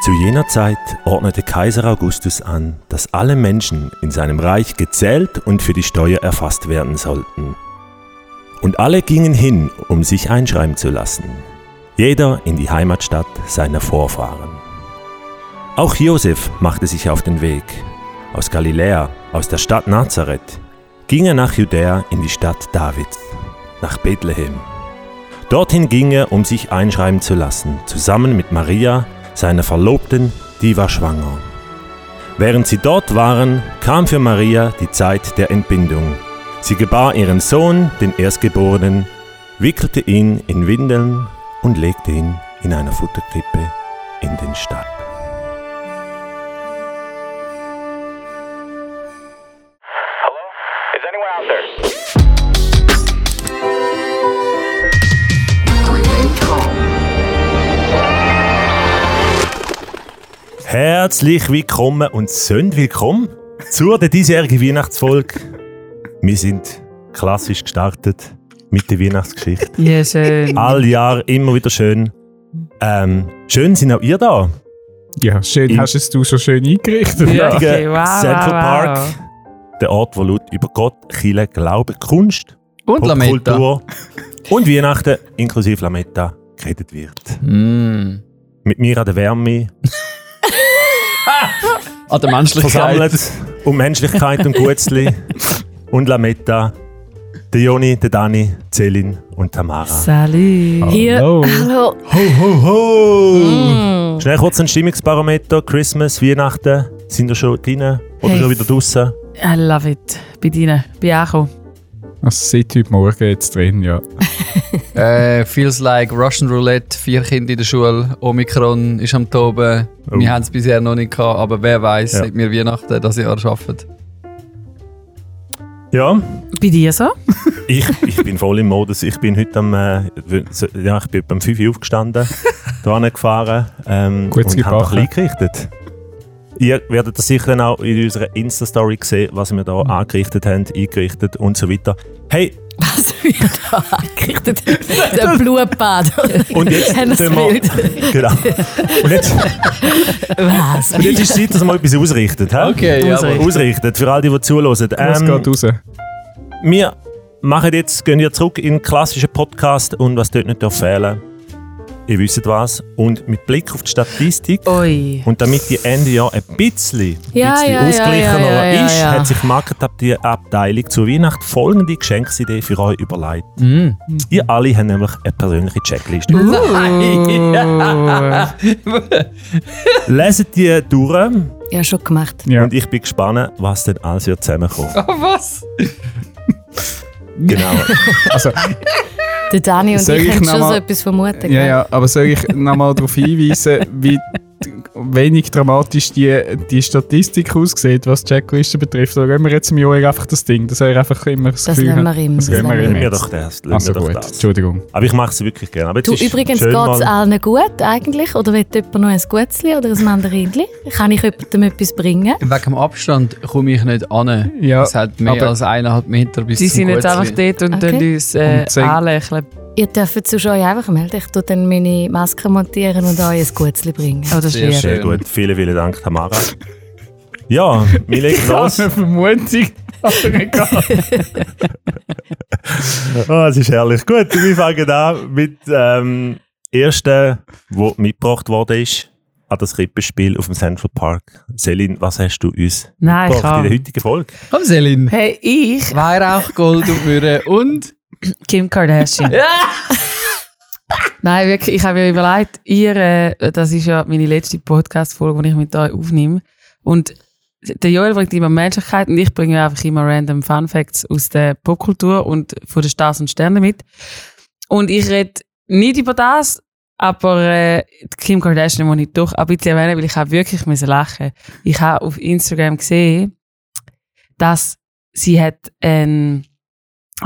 Zu jener Zeit ordnete Kaiser Augustus an, dass alle Menschen in seinem Reich gezählt und für die Steuer erfasst werden sollten. Und alle gingen hin, um sich einschreiben zu lassen, jeder in die Heimatstadt seiner Vorfahren. Auch Josef machte sich auf den Weg. Aus Galiläa, aus der Stadt Nazareth, ging er nach Judäa in die Stadt Davids, nach Bethlehem. Dorthin ging er, um sich einschreiben zu lassen, zusammen mit Maria, seiner Verlobten, die war schwanger. Während sie dort waren, kam für Maria die Zeit der Entbindung. Sie gebar ihren Sohn, den Erstgeborenen, wickelte ihn in Windeln und legte ihn in einer Futterkrippe in den Stall. Herzlich willkommen und sind willkommen zur der diesjährigen Weihnachtsfolge. Wir sind klassisch gestartet mit der Weihnachtsgeschichte. Ja, schön. All Jahr immer wieder schön. Ähm, schön sind auch ihr da. Ja, schön Im- hast es du so schön eingerichtet. Ja. Ja. Okay, wow, Central wow, Park. wow. Der Ort, wo laut über Gott, Chile, Glaube, Kunst, Und. Popkultur und Weihnachten inklusive Lametta geredet wird. Mm. Mit mir an der Wärme An der Menschlichkeit. versammelt um Menschlichkeit und Gutzli und Lametta. Der Joni, der Dani, Celin und Tamara. Salut. Hier, Hallo. hallo. Ho, ho, ho! Mm. Schnell kurz ein Stimmungsbarometer. Christmas, Weihnachten. Sind ihr schon drin oder Hey. schon wieder draußen? I love it. Bei dir. Bin auch gekommen. Also seit heute Morgen jetzt drin, ja. Äh, feels like Russian Roulette, vier Kinder in der Schule, Omikron ist am Toben. Oh. Wir haben es bisher noch nicht gehabt, aber wer weiß, Ja. seit wir Weihnachten das Jahr schaffen. Ja, Bei dir so? ich, ich bin voll im Modus. Ich bin heute am, äh, ja, ich bin um 5 Uhr aufgestanden, da gefahren ähm, Gut und habe bisschen eingerichtet. Ihr werdet das sicher dann auch in unserer Insta-Story sehen, was wir da angerichtet haben, eingerichtet und so weiter. Hey, Was wir da angerichtet haben. Der Blutbad. und jetzt tun wir-? Genau. Und jetzt, Was? und jetzt ist Zeit, dass wir etwas ausrichten. hä? Okay, ja. Ausrichten. Ausrichten, für all die, die zuhören. Was Ähm, geht raus? wir machen jetzt, gehen wir zurück in den klassischen Podcast und was dort nicht darf fehlen ihr wisst was. Und mit Blick auf die Statistik Ui. und damit die Ende Jahr ein bisschen, Ja, bisschen ja, ausgeglichener ja, ja, ist, ja. hat sich die Marketabteilung zur Weihnacht folgende Geschenksidee für euch überlegt. Mm. Ihr alle habt nämlich eine persönliche Checkliste. Leset die durch Ja, schon gemacht. Ja. und ich bin gespannt, was denn alles wird zusammenkommen. Oh, was? genau. Also, Der Dani und Soll ich ich noch schon mal- so etwas vermutet. ja, ja, aber soll ich nochmal darauf hinweisen, wie wenig dramatisch die, die Statistik aussieht, was die Checkliste betrifft? Oder gehen wir jetzt im Jahr einfach das Ding, dass er einfach immer das, Das Gefühl hat- wir ihm. Das Das lassen wir ihm wir doch das. Also wir doch gut, das. Entschuldigung. Aber ich mache es wirklich gerne. Aber Du, übrigens geht es allen gut eigentlich? Oder will jemand noch ein Gutzli oder ein Mandarinli? Kann ich jemandem etwas bringen? Wegen dem Abstand komme ich nicht an. Ja, es hat mehr aber- als eineinhalb Meter bis Sie zum sind jetzt Gutzli. einfach dort und Okay. uns äh, anlächeln. Ihr dürft euch einfach melden. Ich tue dann meine Maske montieren und euch ein Gutzli bringen. Oh, das ist Sehr. Sehr Schön. gut. Vielen, vielen Dank, Tamara. Ja, wir legen Ich los. habe eine Vermutung, aber egal. Oh, es ist herrlich. Gut, wir fangen an mit ähm, ersten, wo mitgebracht worden ist, an das Krippenspiel auf dem Central Park. Selin, was hast du uns Nein, ich mitgebracht in der heutigen Folge? Komm, Selin. Hey, ich, Weihrauch, Gold und Myrrhe und... Kim Kardashian. Nein, wirklich, ich habe mir überlegt, ihr, äh, das ist ja meine letzte Podcast-Folge, die ich mit euch aufnehme. Und der Joel bringt immer Menschlichkeit und ich bringe einfach immer random Fun Facts aus der Popkultur und von den Stars und Sternen mit. Und ich rede nicht über das, aber äh, Kim Kardashian muss ich doch ein bisschen erwähnen, weil ich habe wirklich müssen lachen. Ich habe auf Instagram gesehen, dass sie hat ein also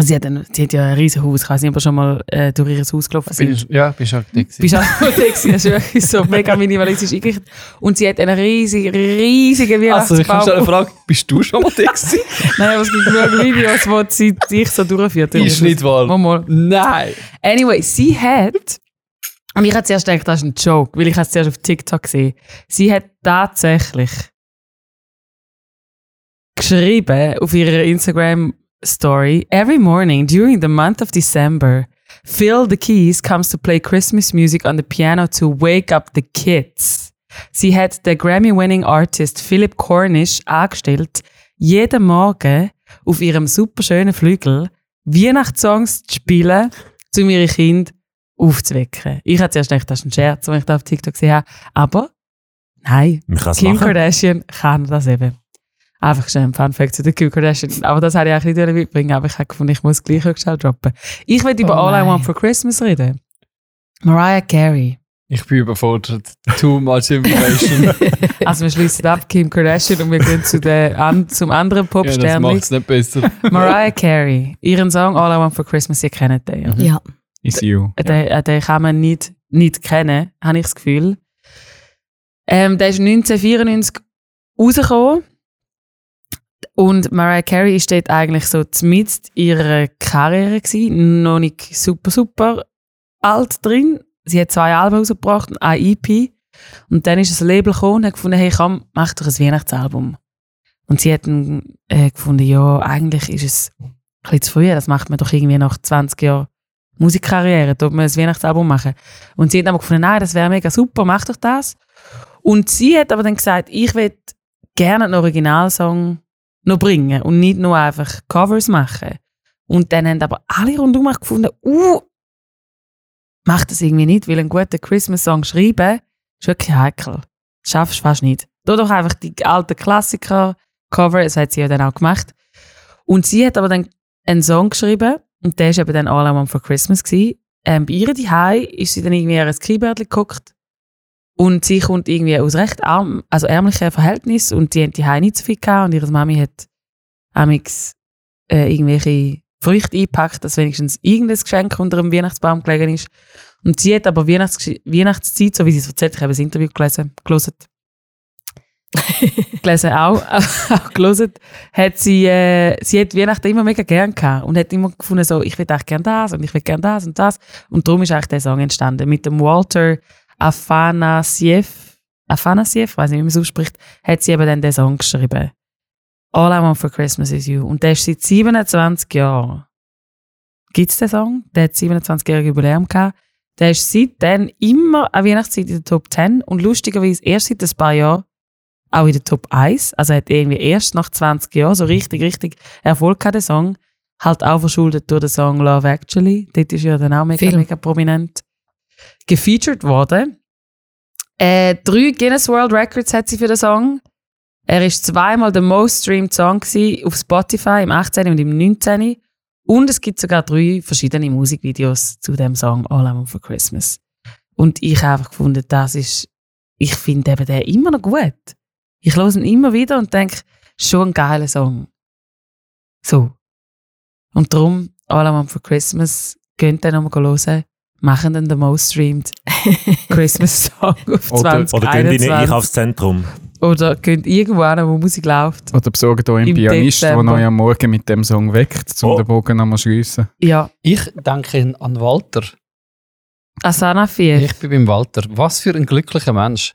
sie hat, ein, sie hat ja ein riesen Haus. Ich weiß nicht, ob schon mal äh, durch ihr Haus gelaufen sind. ja, bist du auch Bist du auch gewesen? Das ist wirklich so mega minimalistisch eingerichtet. Und sie hat einen riesigen, riesigen Also, ich habe Weihnachtsbaum. schon eine Frage. Bist du schon mal gewesen? Nein, aber es gibt genug Videos, wo sie dich so durchführt. Ist nicht wahr. Mal, mal. Nein. Anyway, sie hat Und ich habe zuerst gedacht, das ist ein Joke, weil ich es zuerst auf TikTok gesehen. Sie hat tatsächlich geschrieben auf ihrer Instagram Story, every morning during the month of December, Phil the Keys comes to play Christmas music on the piano to wake up the kids. Sie hat den Grammy-winning Artist Philip Cornish angestellt, jeden Morgen auf ihrem superschönen Flügel Weihnachtssongs zu spielen, um ihre Kinder aufzuwecken. Ich hatte zuerst gedacht, das ist ein Scherz, den ich da auf TikTok gesehen habe. Aber nein, Kim machen. Kardashian kann das eben. Einfach schnell ein Fun Fact zu der Kim Kardashian. Aber das hätte ich eigentlich nicht mitbringen aber ich habe gefunden, ich muss gleich auch schnell droppen. Ich will über Oh All I. Want for Christmas reden. Mariah Carey. Ich bin überfordert. Too much information. Also wir schließen ab Kim Kardashian und wir gehen zu der, an, zum anderen ja, das Popstern. macht es nicht besser. Mariah Carey. Ihren Song All I Want for Christmas, ihr kennt den. Ja. Ja. Is you. Den, äh, den kann man nicht, nicht kennen, habe ich das Gefühl. Ähm, der ist 1994 rausgekommen. Und Mariah Carey ist dort eigentlich so mit ihrer Karriere gewesen, noch nicht super, super alt drin. Sie hat zwei Alben rausgebracht, ein EP. Und dann ist ein Label gekommen und hat gefunden, hey, komm, mach doch ein Weihnachtsalbum. Und sie hat dann, äh, gefunden, ja, eigentlich ist es ein zu früh, das macht man doch irgendwie nach 20 Jahren Musikkarriere, dort man ein Weihnachtsalbum machen. Und sie hat aber gefunden, nein, das wäre mega super, mach doch das. Und sie hat aber dann gesagt, ich will gerne einen Originalsong noch bringen und nicht nur einfach Covers machen. Und dann haben aber alle rundum gefunden, uh, mach das irgendwie nicht, weil einen guten Christmas-Song schreiben ist wirklich heikel. Das schaffst du fast nicht. Tu doch einfach die alten Klassiker-Cover, das hat sie ja dann auch gemacht. Und sie hat aber dann einen Song geschrieben und der war eben dann All I Want for Christmas. Gewesen. Ähm, bei ihr daheim ist sie dann irgendwie in ein Skibördchen geguckt und sie kommt irgendwie aus recht arm, also ärmlichen Verhältnissen und die haben die nicht so viel gehabt und ihre Mami hat amix äh, irgendwelche Früchte eingepackt, dass wenigstens irgendein Geschenk unter dem Weihnachtsbaum gelegen ist. Und sie hat aber Weihnachts Weihnachtszeit, so wie sie es erzählt, ich habe das Interview gelesen, gelesen, gelesen auch, auch gelesen, hat sie, äh, sie hat Weihnachten immer mega gern gehabt und hat immer gefunden, so, ich will eigentlich gern das und ich will gern das und das. Und darum ist eigentlich der Song entstanden. Mit dem Walter Afanasiev, Afanasiev, weiß nicht, wie man es ausspricht, hat sie eben dann den Song geschrieben. All I Want for Christmas is You. Und der ist seit 27 Jahren. Gibt es den Song? Der hat 27-jährige Jubiläum gehabt. Der ist seitdem immer an Weihnachtszeit in der Top 10 und lustigerweise erst seit ein paar Jahren auch in der Top 1. Also er hat irgendwie erst nach 20 Jahren so richtig, richtig Erfolg gehabt, der Song. Halt auch verschuldet durch den Song Love Actually. Dort ist ja dann auch mega, Film. mega prominent gefeatured worden. Äh, drei Guinness World Records hat sie für den Song. Er ist zweimal der most streamed Song auf Spotify im 18. und im 19. Und es gibt sogar drei verschiedene Musikvideos zu dem Song All I Want for Christmas. Und ich habe einfach gefunden, das ist, ich finde eben den immer noch gut. Ich höre ihn immer wieder und denke, schon ein geiler Song. So. Und darum, All I Want for Christmas, könnt ihr nochmal hören, machen dann den most streamed Christmas Song auf Oder- 2021. Oder gehen die in ein Einkaufszentrum? Oder könnt irgendwo hin, wo Musik läuft. Oder besorgt euch einen Im Pianist, der euch am Morgen mit dem Song weckt, um Oh. den Bogen nochmal zu schliessen. Ja, Ich denke an Walter. Asana 4. Ich bin beim Walter. Was für ein glücklicher Mensch.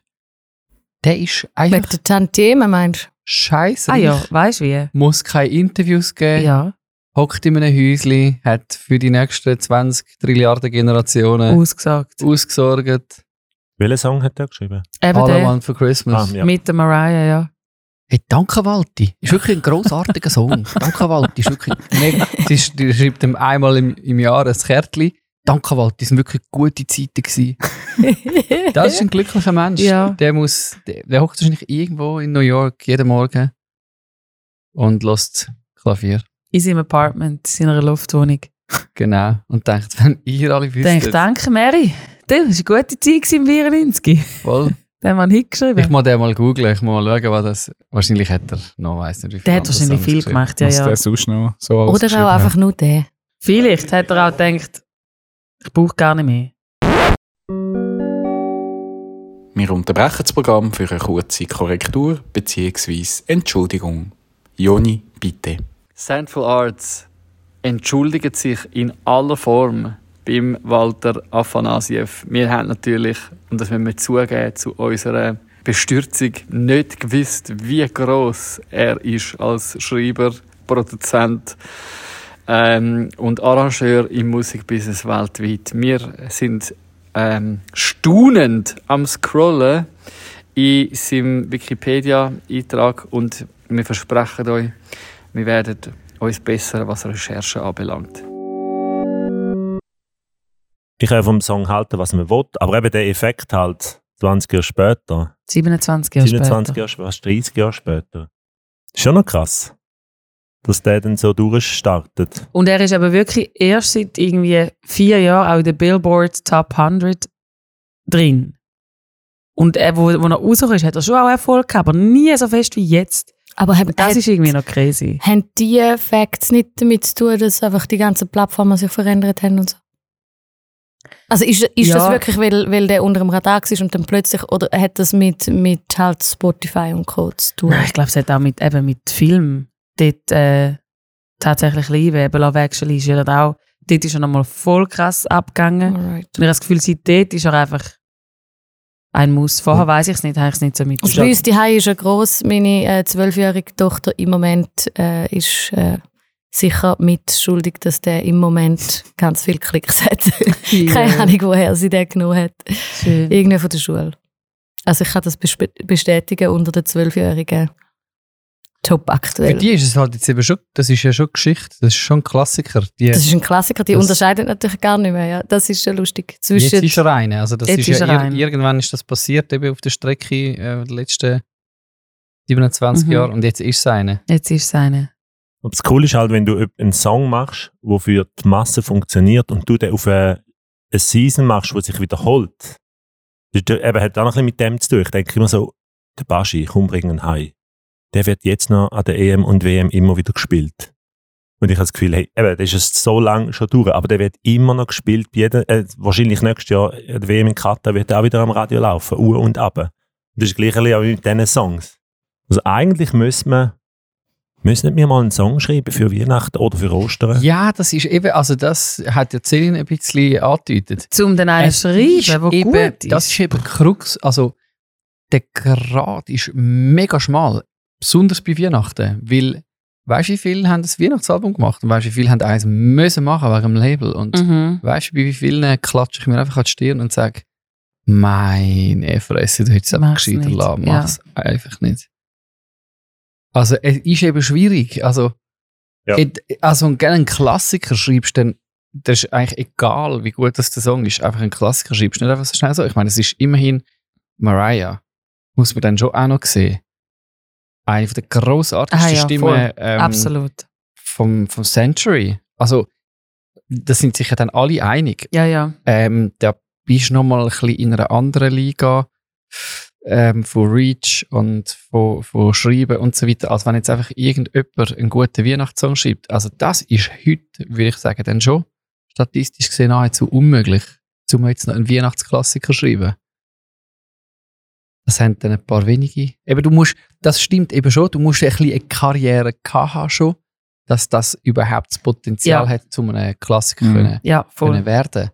Der ist Wegen einfach der Tantiemen, meinst du? scheiße. Ah ja, weißt du wie? Muss keine Interviews geben. Ja, Hockt in einem Häuschen, hat für die nächsten 20 Trilliarden Generationen ausgesagt. ausgesorgt. Welchen Song hat er geschrieben? Eben All I. Want for Christmas. Ah, ja. Mit der Mariah, ja. Hey, danke Walti. Ist wirklich ein grossartiger Song. danke Walti. Ist wirklich mega. Sie schreibt ihm einmal im, im Jahr ein Kärtchen. Danke Walti. Es waren wirklich gute Zeiten gewesen. Das ist ein glücklicher Mensch. Ja. Der muss, der, der hockt wahrscheinlich irgendwo in New York jeden Morgen und lässt Klavier. In seinem Apartment, in seiner Luftwohnung. Genau. Und denkt, wenn ihr alle Ich denke, wüsstet. danke Mary. Das war eine gute Zeit im 94. Voll. Den haben wir einen Hit geschrieben. Ich muss den mal googlen. Ich muss mal schauen, was das. Wahrscheinlich hat er noch, weiss nicht, wie viel. der hat wahrscheinlich viel gemacht, ja, Was ja. der sonst noch so alles Oder auch hat. einfach nur der. Vielleicht hat er auch gedacht, ich brauche gar nicht mehr. Wir unterbrechen das Programm für eine kurze Korrektur bzw. Entschuldigung. Joni, bitte. Central Arts entschuldigt sich in aller Form beim Walter Afanasiev. Wir haben natürlich, und das müssen wir zugeben, zu unserer Bestürzung nicht gewusst, wie groß er ist als Schreiber, Produzent ähm, und Arrangeur im Musikbusiness weltweit. Wir sind ähm, staunend am Scrollen in seinem Wikipedia-Eintrag und wir versprechen euch, wir werden uns besser, was Recherchen anbelangt. Ich kann vom Song halten, was man will, aber eben der Effekt halt 20 Jahre später, 27 Jahre 27 später. Jahre später, fast 30 Jahre später. Ist schon noch krass, dass der dann so durchstartet. Und er ist aber wirklich erst seit irgendwie vier Jahren auch in der Billboard Top 100 drin. Und er, wo, wo er rausgekommen ist, hat er schon auch Erfolg gehabt, aber nie so fest wie jetzt. Aber haben, das hat- ist irgendwie noch crazy. haben die Facts nicht damit zu tun, dass einfach die ganzen Plattformen sich verändert haben und so? Also ist, ist das Ja. wirklich, weil, weil der unter dem Radar war und dann plötzlich, oder hat das mit, mit halt Spotify und Co. zu tun? Nein, ich glaube, es hat auch mit, eben mit Film dort äh, tatsächlich Liebe. Eben Love Actually ist ja dann auch, dort ist er nochmal voll krass abgegangen. Alright. Und ich habe das Gefühl, seit dort ist er einfach ein Muss. Vorher weiß ich es nicht, habe ich es nicht so mit. Also bei uns die ist ja gross. Meine äh, zwölfjährige Tochter im Moment äh, ist äh, sicher mitschuldig, dass der im Moment ganz viele Klicks hat. Keine Ahnung, woher sie den genommen hat. Schön. Irgendwie von der Schule. Also ich kann das bestätigen unter den Zwölfjährigen. Top Für aktuell. die ist es halt jetzt eben schon, das ist ja schon Geschichte, das ist schon ein Klassiker. Die, Das ist ein Klassiker, die Das- unterscheidet natürlich gar nicht mehr. Ja. Das ist schon lustig. jetzt Zwischen ist er eine. Also das Jetzt ist ist ja ir eine. irgendwann ist das passiert, eben auf der Strecke äh, der letzten 27 Mhm. Jahre und jetzt ist es eine. Jetzt ist es eine. Aber das Coole ist halt, wenn du einen Song machst, der für die Masse funktioniert und du den auf eine, eine Season machst, die sich wiederholt. Das eben, hat auch noch ein bisschen mit dem zu tun. Ich denke immer so, der Baschi, komm, bring ihn heim. Der wird jetzt noch an der EM und WM immer wieder gespielt. Und ich habe das Gefühl, hey, eben, das ist jetzt so lange schon durch, aber der wird immer noch gespielt. Bei jeder, äh, wahrscheinlich nächstes Jahr, äh, die WM in Katar wird auch wieder am Radio laufen, Uhr und ab. Und das ist gleich ein bisschen auch mit diesen Songs. Also eigentlich müssen wir Müssen wir mal einen Song schreiben für Weihnachten oder für Ostern? Ja, das ist eben, also das hat ja Celine ein bisschen angedeutet. Zum den einen schreiben, wo eben, gut ist. Das ist eben Krux. Also, der Grad ist mega schmal. Besonders bei Weihnachten. Weil, weißt du, wie viele haben das Weihnachtsalbum gemacht? Und weißt du, wie viele haben eins müssen machen wegen dem Label? Und Mhm. weißt du, bei wie vielen klatsche ich mir einfach an die Stirn und sage, meine Fresse, du hättest es einfach gescheiter lassen. ja. Mach's einfach nicht. Also, es ist eben schwierig. Also, Ja. also einen Klassiker schreibst, dann das ist eigentlich egal, wie gut das der Song ist. Einfach einen Klassiker schreibst, nicht einfach so schnell so. Ich meine, es ist immerhin Mariah. Muss man dann schon auch noch sehen. Eine der grossartigsten Ah ja, Stimmen ähm, vom, vom Century. Also, da sind sich ja dann alle einig. Ja, ja. Ähm, da bist du nochmal ein bisschen in einer anderen Liga ähm, von Reach und von, von Schreiben und so weiter, als wenn jetzt einfach irgendjemand einen guten Weihnachtssong schreibt. Also das ist heute, würde ich sagen, dann schon statistisch gesehen nahezu unmöglich, um jetzt noch einen Weihnachtsklassiker zu schreiben. Das haben dann ein paar wenige. Eben, du musst, das stimmt eben schon, du musst ein bisschen eine Karriere gehabt haben schon, dass das überhaupt das Potenzial Ja. hat, um einen Klassiker Mhm. können, Ja, können werden.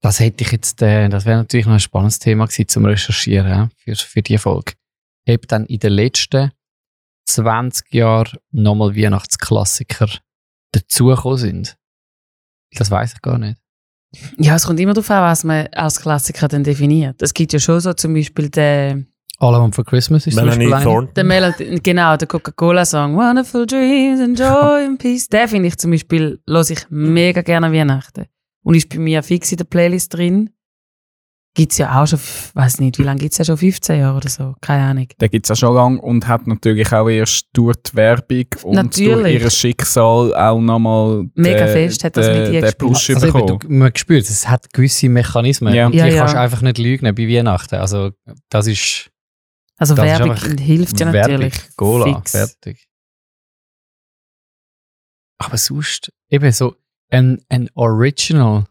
Das hätte ich jetzt, äh, das wäre natürlich noch ein spannendes Thema gewesen zum Recherchieren ja, für, für die Folge. Ob dann in den letzten 20 Jahren nochmal Weihnachtsklassiker dazugekommen sind. Das weiß ich gar nicht. Ja, es kommt immer darauf an, was man als Klassiker dann definiert. Es gibt ja schon so zum Beispiel den, All I Want for Christmas ist zum Melanie Beispiel eine. Thornton. den Melody, genau, der Coca-Cola-Song Wonderful Dreams and Joy and Peace. Den finde ich zum Beispiel, höre ich mega gerne an Weihnachten. Und ist bei mir fix in der Playlist drin. Gibt es ja auch schon, weiß nicht, wie lange gibt es ja schon? 15 Jahre oder so? Keine Ahnung. Den gibt es auch schon lange und hat natürlich auch erst durch die Werbung und Natürlich. durch ihr Schicksal auch nochmal Mega fest hat das mit ihr den gespielt. Push Also bekommen. du, man spürt, es hat gewisse Mechanismen Ja. und Ja, die ja. kannst du einfach nicht lügen bei Weihnachten. Also das ist Also Das ist Werbung einfach hilft ja natürlich. Werbung, Cola, fix. fertig. Aber sonst, eben so ein, ein Original,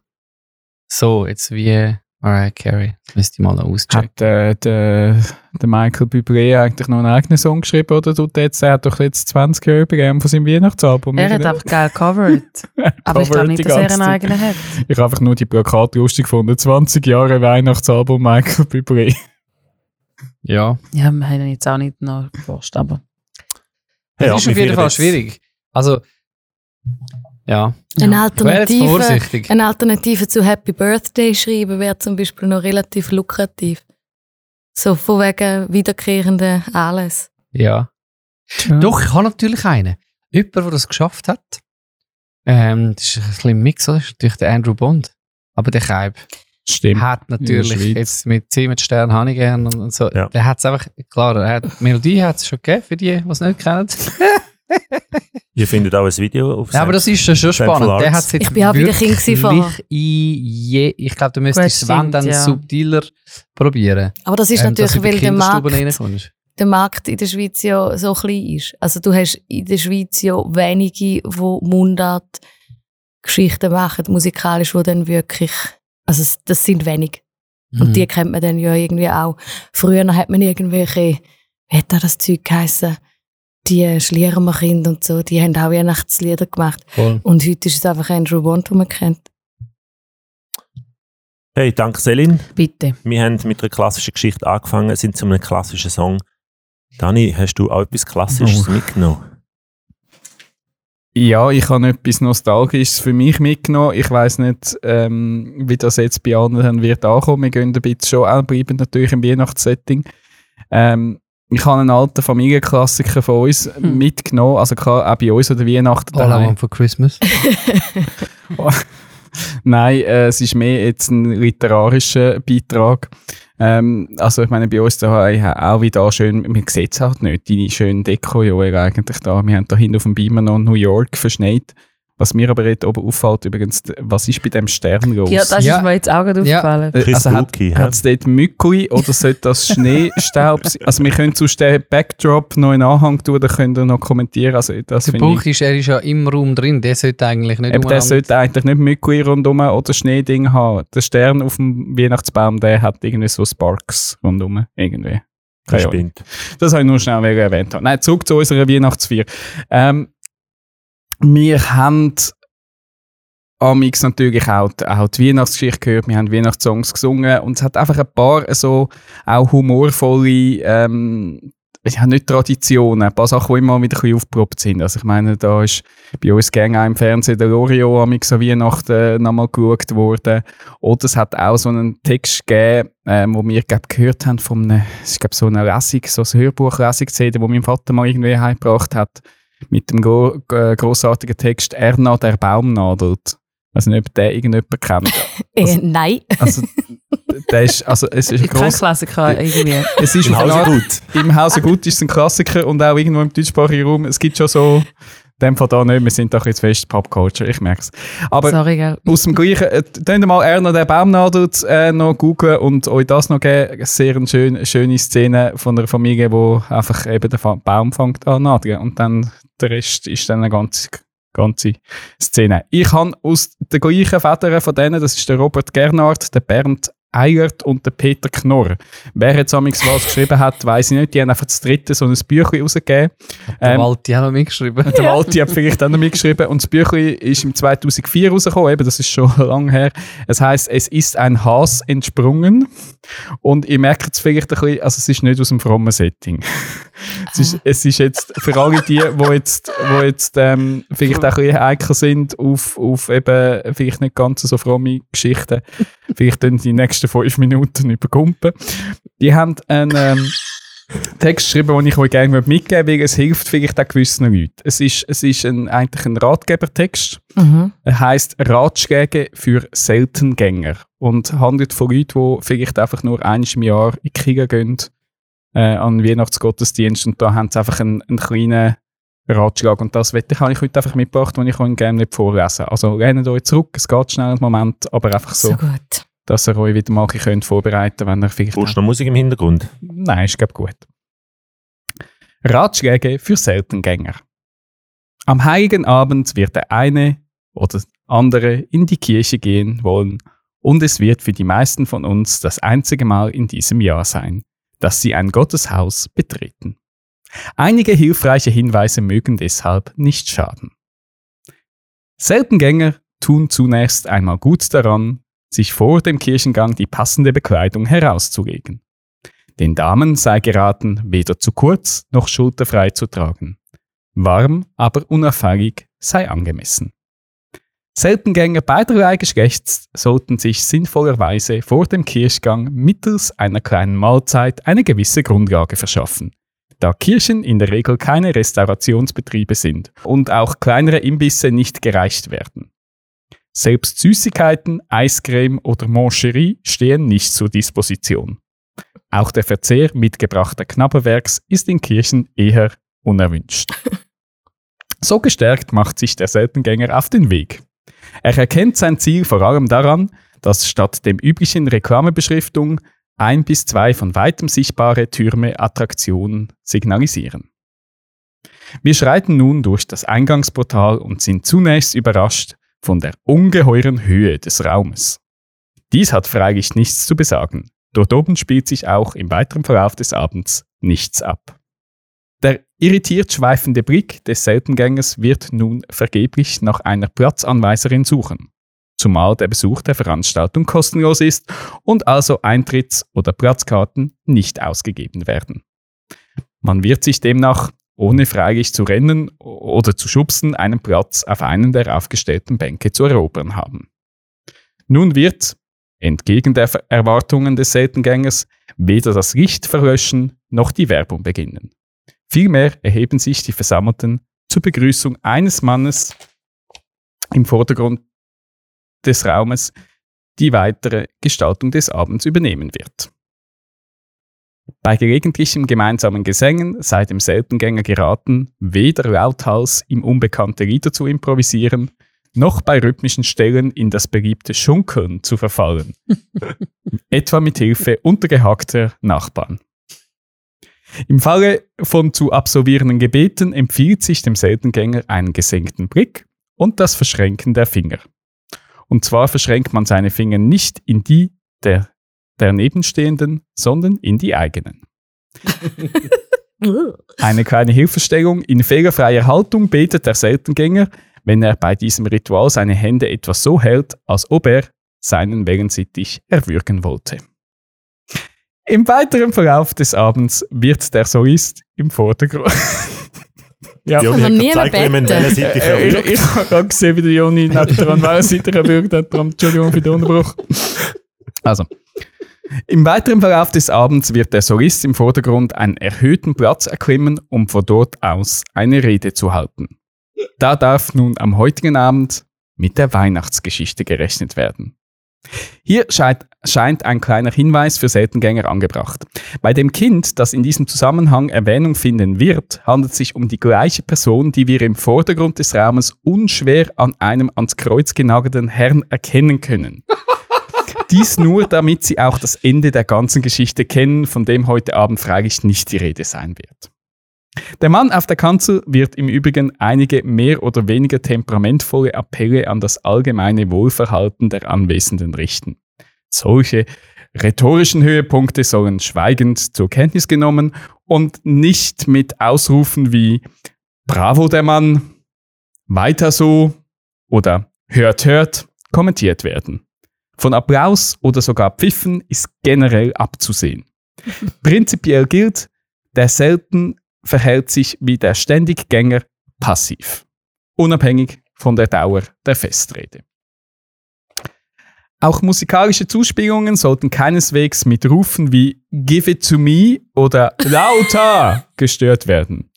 so jetzt wie Mariah Carey. Das müsste ich mal auschecken. Hat äh, der, der Michael Bublé eigentlich noch einen eigenen Song geschrieben oder tut er jetzt, er hat doch jetzt 20 Jahre übergeben von seinem Weihnachtsalbum. Er hat einfach geil covered. Aber ich glaube nicht, dass er einen eigenen hat. Ich habe einfach nur die Plakate lustig gefunden. 20 Jahre Weihnachtsalbum Michael Bublé. Ja. Ja, wir haben ihn jetzt auch nicht noch gewusst, aber Das Ja, ist auf jeden Fall schwierig. Also, ja. Eine Alternative, vorsichtig. eine Alternative zu Happy Birthday schreiben wäre zum Beispiel noch relativ lukrativ. So von wegen wiederkehrenden Anlässe. Ja. Doch, ich habe natürlich einen. Jemand, der das geschafft hat. Ähm, das ist ein bisschen ein Mix? Das ist natürlich der Andrew Bond. Aber der Kaib Stimmt. hat natürlich jetzt mit Sie mit Stern habe ich gern und, und so. Ja. Der hat es einfach, klar, er hat, die Melodie hat es schon gegeben, für die, die es nicht kennen. Ihr findet auch ein Video auf Ja, aber das ist schon spannend. Der Arts. hat es jetzt Ich bin auch wieder Kind wirklich in je, ich glaube, du müsstest wenn, dann ja. subtiler probieren. Aber das ist Ähm, natürlich, die weil der Markt, der Markt in der Schweiz ja so klein ist. Also du hast in der Schweiz ja wenige, die Mundart Geschichten machen, musikalisch, wo dann wirklich, also das sind wenig. Und Mhm. die kennt man dann ja irgendwie auch. Früher hat man irgendwelche, wie hat da das Zeug geheissen? Die Schliermerkinder und so, die haben auch Weihnachtslieder gemacht. Voll. Und heute ist es einfach Andrew Bond, den man kennt. Hey, danke Selin. bitte. Wir haben mit einer klassischen Geschichte angefangen, sind zu einem klassischen Song. Dani, hast du auch etwas Klassisches Oh. mitgenommen? Ja, ich habe etwas Nostalgisches für mich mitgenommen. Ich weiß nicht, ähm, wie das jetzt bei anderen wird ankommen. Wir gehen ein bisschen schon auch, bleiben natürlich im Weihnachtssetting. Ähm, ich habe einen alten Familienklassiker von uns Hm. mitgenommen. Also klar, auch bei uns an der Weihnachten All I. Want for Christmas. Nein, äh, es ist mehr jetzt ein literarischer Beitrag. Ähm, also ich meine, bei uns daheim auch wieder schön, man sieht es halt nicht, die schönen Deko ja eigentlich da. Wir haben da hinten auf dem Beamer noch New York verschneit. Was mir aber jetzt oben auffällt, übrigens, was ist bei dem Stern los? Ja, das Ja. ist mir jetzt auch gerade Ja. aufgefallen. Äh, also hat es dort Mückli oder sollte das Schneestaub sein? Also wir können sonst den Backdrop noch in Anhang tun, dann könnt ihr noch kommentieren. Also das Der finde ich Punkt ist, er ist ja im Raum drin. Der sollte eigentlich nicht der sollte eigentlich nicht Mückli rundum oder Schneeding haben. Der Stern auf dem Weihnachtsbaum, der hat irgendwie so Sparks rundum. Irgendwie. Das Keine. Das habe ich nur schnell erwähnt. Nein, zurück zu unserer Weihnachtsfeier. Ähm, wir haben amix natürlich auch die, auch die Weihnachtsgeschichte gehört, wir haben Weihnachtssongs gesungen und es hat einfach ein paar so auch humorvolle ähm, ja, nicht Traditionen, ein paar Sachen, die immer wieder aufgeproppt sind. Also ich meine, da ist bei uns gerne auch im Fernsehen der Lorio amix an Weihnachten nochmal geschaut worden. Oder es hat auch so einen Text gegeben, ähm, wo wir glaub, gehört haben von einem, es ist glaub, so einer Lesung, so ein Hörbuch-Lesung-CD, wo mein Vater mal irgendwie heimgebracht hat, mit dem gro äh, grossartigen Text «Erna, der Baum nadelt». Ich weiß nicht, ob der irgendjemand kennt. Äh, Also- nein. Also, der ist, also es ist ein Kein gross, Klassiker irgendwie. es ist Im Hause gut. im Hause gut ist es ein Klassiker und auch irgendwo im deutschsprachigen Raum. Es gibt schon so, in dem Fall da nicht, wir sind doch jetzt fest Pop-Culture, ich merke es. Aber Sorry, gell. aus dem Gleichen, äh, könnt ihr mal Erna der Baumnadel äh, noch googlen und euch das noch geben. Sehr eine schön, schöne Szene von einer Familie, wo einfach eben der Fa- Baum fängt an nadeln und dann der Rest ist dann eine ganze, ganze Szene. Ich habe aus den gleichen Federn von denen, das ist der Robert Gernhardt, der Bernd Eigert und der Peter Knorr. Wer jetzt amigs was geschrieben hat, weiß ich nicht. Die haben einfach das dritte so ein Büchlein rausgegeben. Der Ähm, Walti hat noch mitgeschrieben. der Walti hat vielleicht auch noch mitgeschrieben. Und das Büchlein ist im 2004 rausgekommen, eben, das ist schon lange her. Es heißt, es ist ein Haas entsprungen. Und ihr merkt es vielleicht ein bisschen, also es ist nicht aus dem frommen Setting. Es, ist, es ist jetzt für alle die, die jetzt, wo jetzt ähm, vielleicht auch ein bisschen heikel sind auf, auf eben vielleicht nicht ganz so fromme Geschichten, vielleicht dann die nächsten fünf Minuten überkumpen. Die haben einen ähm, Text geschrieben, den ich euch gerne mitgeben will, weil es hilft vielleicht auch gewissen Leuten. Es ist, es ist ein, eigentlich ein Ratgebertext. Mhm. Er heisst Ratschläge für Seltengänger und handelt von Leuten, die vielleicht einfach nur einmal im Jahr in die Kirche gehen, äh, an Weihnachtsgottesdienst und da haben sie einfach einen, einen kleinen Ratschlag und das wette ich, habe ich heute einfach mitgebracht und ich kann gerne nicht vorlesen. Also lehnt euch zurück, es geht schnell einen Moment, aber einfach so, So gut. dass ihr euch wieder mal könnt vorbereiten wenn ihr vielleicht... Brauchst du noch Musik im Hintergrund? Nein, ist glaube gut. Ratschläge für Seltengänger. Am heiligen Abend wird der eine oder andere in die Kirche gehen wollen, Und es wird für die meisten von uns das einzige Mal in diesem Jahr sein, dass sie ein Gotteshaus betreten. Einige hilfreiche Hinweise mögen deshalb nicht schaden. Seltengänger tun zunächst einmal gut daran, sich vor dem Kirchengang die passende Bekleidung herauszulegen. Den Damen sei geraten, weder zu kurz noch schulterfrei zu tragen. Warm, aber unauffällig sei angemessen. Seltengänger beiderlei Geschlechts sollten sich sinnvollerweise vor dem Kirchgang mittels einer kleinen Mahlzeit eine gewisse Grundlage verschaffen, da Kirchen in der Regel keine Restaurationsbetriebe sind und auch kleinere Imbisse nicht gereicht werden. Selbst Süßigkeiten, Eiscreme oder Mancherie stehen nicht zur Disposition. Auch der Verzehr mitgebrachter Knabberwerks ist in Kirchen eher unerwünscht. So gestärkt macht sich der Seltengänger auf den Weg. Er erkennt sein Ziel vor allem daran, dass statt dem üblichen Reklamebeschriftung ein bis zwei von weitem sichtbare Türme Attraktionen signalisieren. Wir schreiten nun durch das Eingangsportal und sind zunächst überrascht von der ungeheuren Höhe des Raumes. Dies hat freilich nichts zu besagen. Dort oben spielt sich auch im weiteren Verlauf des Abends nichts ab. Irritiert schweifende Blick des Seltengängers wird nun vergeblich nach einer Platzanweiserin suchen, zumal der Besuch der Veranstaltung kostenlos ist und also Eintritts- oder Platzkarten nicht ausgegeben werden. Man wird sich demnach, ohne freilich zu rennen oder zu schubsen, einen Platz auf einen der aufgestellten Bänke zu erobern haben. Nun wird, entgegen der Erwartungen des Seltengängers, weder das Licht verlöschen noch die Werbung beginnen. Vielmehr erheben sich die Versammelten zur Begrüßung eines Mannes im Vordergrund des Raumes, die weitere Gestaltung des Abends übernehmen wird. Bei gelegentlichem gemeinsamen Gesängen sei dem Seltengänger geraten, weder lauthals im unbekannte Lieder zu improvisieren, noch bei rhythmischen Stellen in das beliebte Schunkeln zu verfallen, etwa mit Hilfe untergehackter Nachbarn. Im Falle von zu absolvierenden Gebeten empfiehlt sich dem Seltengänger einen gesenkten Blick und das Verschränken der Finger. Und zwar verschränkt man seine Finger nicht in die der, der Nebenstehenden, sondern in die eigenen. Eine kleine Hilfestellung. In fehlerfreier Haltung betet der Seltengänger, wenn er bei diesem Ritual seine Hände etwas so hält, als ob er seinen Wellensittich erwürgen wollte. Im weiteren Verlauf des Abends wird der Solist im Vordergrund. ja, Joni Aber hat gezeigt, wie man beten. Wellensittich Äh, ich, ich habe gerade gesehen, wie der Joni nebendran Wellensittich erwürgt hat. Darum, Entschuldigung für den Unterbruch. Also. Im weiteren Verlauf des Abends wird der Solist im Vordergrund einen erhöhten Platz erklimmen, um von dort aus eine Rede zu halten. Da darf nun am heutigen Abend mit der Weihnachtsgeschichte gerechnet werden. Hier scheint, scheint ein kleiner Hinweis für Seltengänger angebracht. Bei dem Kind, das in diesem Zusammenhang Erwähnung finden wird, handelt es sich um die gleiche Person, die wir im Vordergrund des Raumes unschwer an einem ans Kreuz genagelten Herrn erkennen können. Dies nur, damit Sie auch das Ende der ganzen Geschichte kennen, von dem heute Abend freilich nicht die Rede sein wird. Der Mann auf der Kanzel wird im Übrigen einige mehr oder weniger temperamentvolle Appelle an das allgemeine Wohlverhalten der Anwesenden richten. Solche rhetorischen Höhepunkte sollen schweigend zur Kenntnis genommen und nicht mit Ausrufen wie Bravo der Mann, weiter so oder hört, hört kommentiert werden. Von Applaus oder sogar Pfiffen ist generell abzusehen. Prinzipiell gilt, der selten verhält sich wie der Ständiggänger passiv, unabhängig von der Dauer der Festrede. Auch musikalische Zuspielungen sollten keineswegs mit Rufen wie Give it to me oder lauter gestört werden.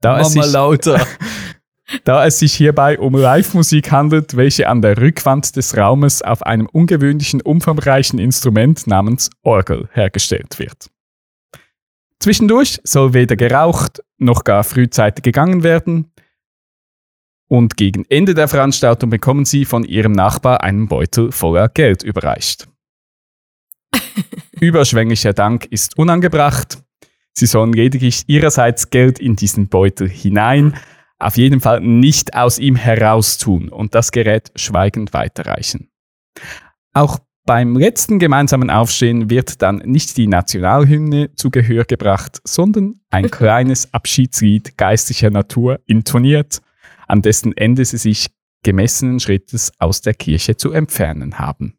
Da es, sich, lauter. da es sich hierbei um Live-Musik handelt, welche an der Rückwand des Raumes auf einem ungewöhnlichen, umfangreichen Instrument namens Orgel hergestellt wird. Zwischendurch soll weder geraucht noch gar frühzeitig gegangen werden. Und gegen Ende der Veranstaltung bekommen sie von ihrem Nachbar einen Beutel voller Geld überreicht. Überschwänglicher Dank ist unangebracht. Sie sollen lediglich ihrerseits Geld in diesen Beutel hinein, auf jeden Fall nicht aus ihm heraustun und das Gerät schweigend weiterreichen. Auch Beim letzten gemeinsamen Aufstehen wird dann nicht die Nationalhymne zu Gehör gebracht, sondern ein kleines Abschiedslied geistlicher Natur intoniert, an dessen Ende sie sich gemessenen Schrittes aus der Kirche zu entfernen haben.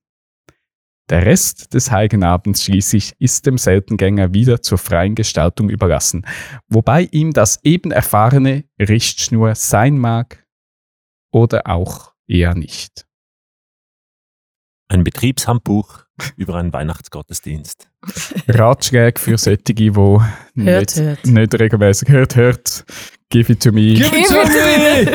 Der Rest des Heiligen Abends schließlich ist dem Seltengänger wieder zur freien Gestaltung überlassen, wobei ihm das eben erfahrene Richtschnur sein mag oder auch eher nicht. Ein Betriebshandbuch über einen Weihnachtsgottesdienst. Ratschläge für solche, die Hört, nicht, hört. nicht regelmäßig hört, hört, give it to me. Give it to me!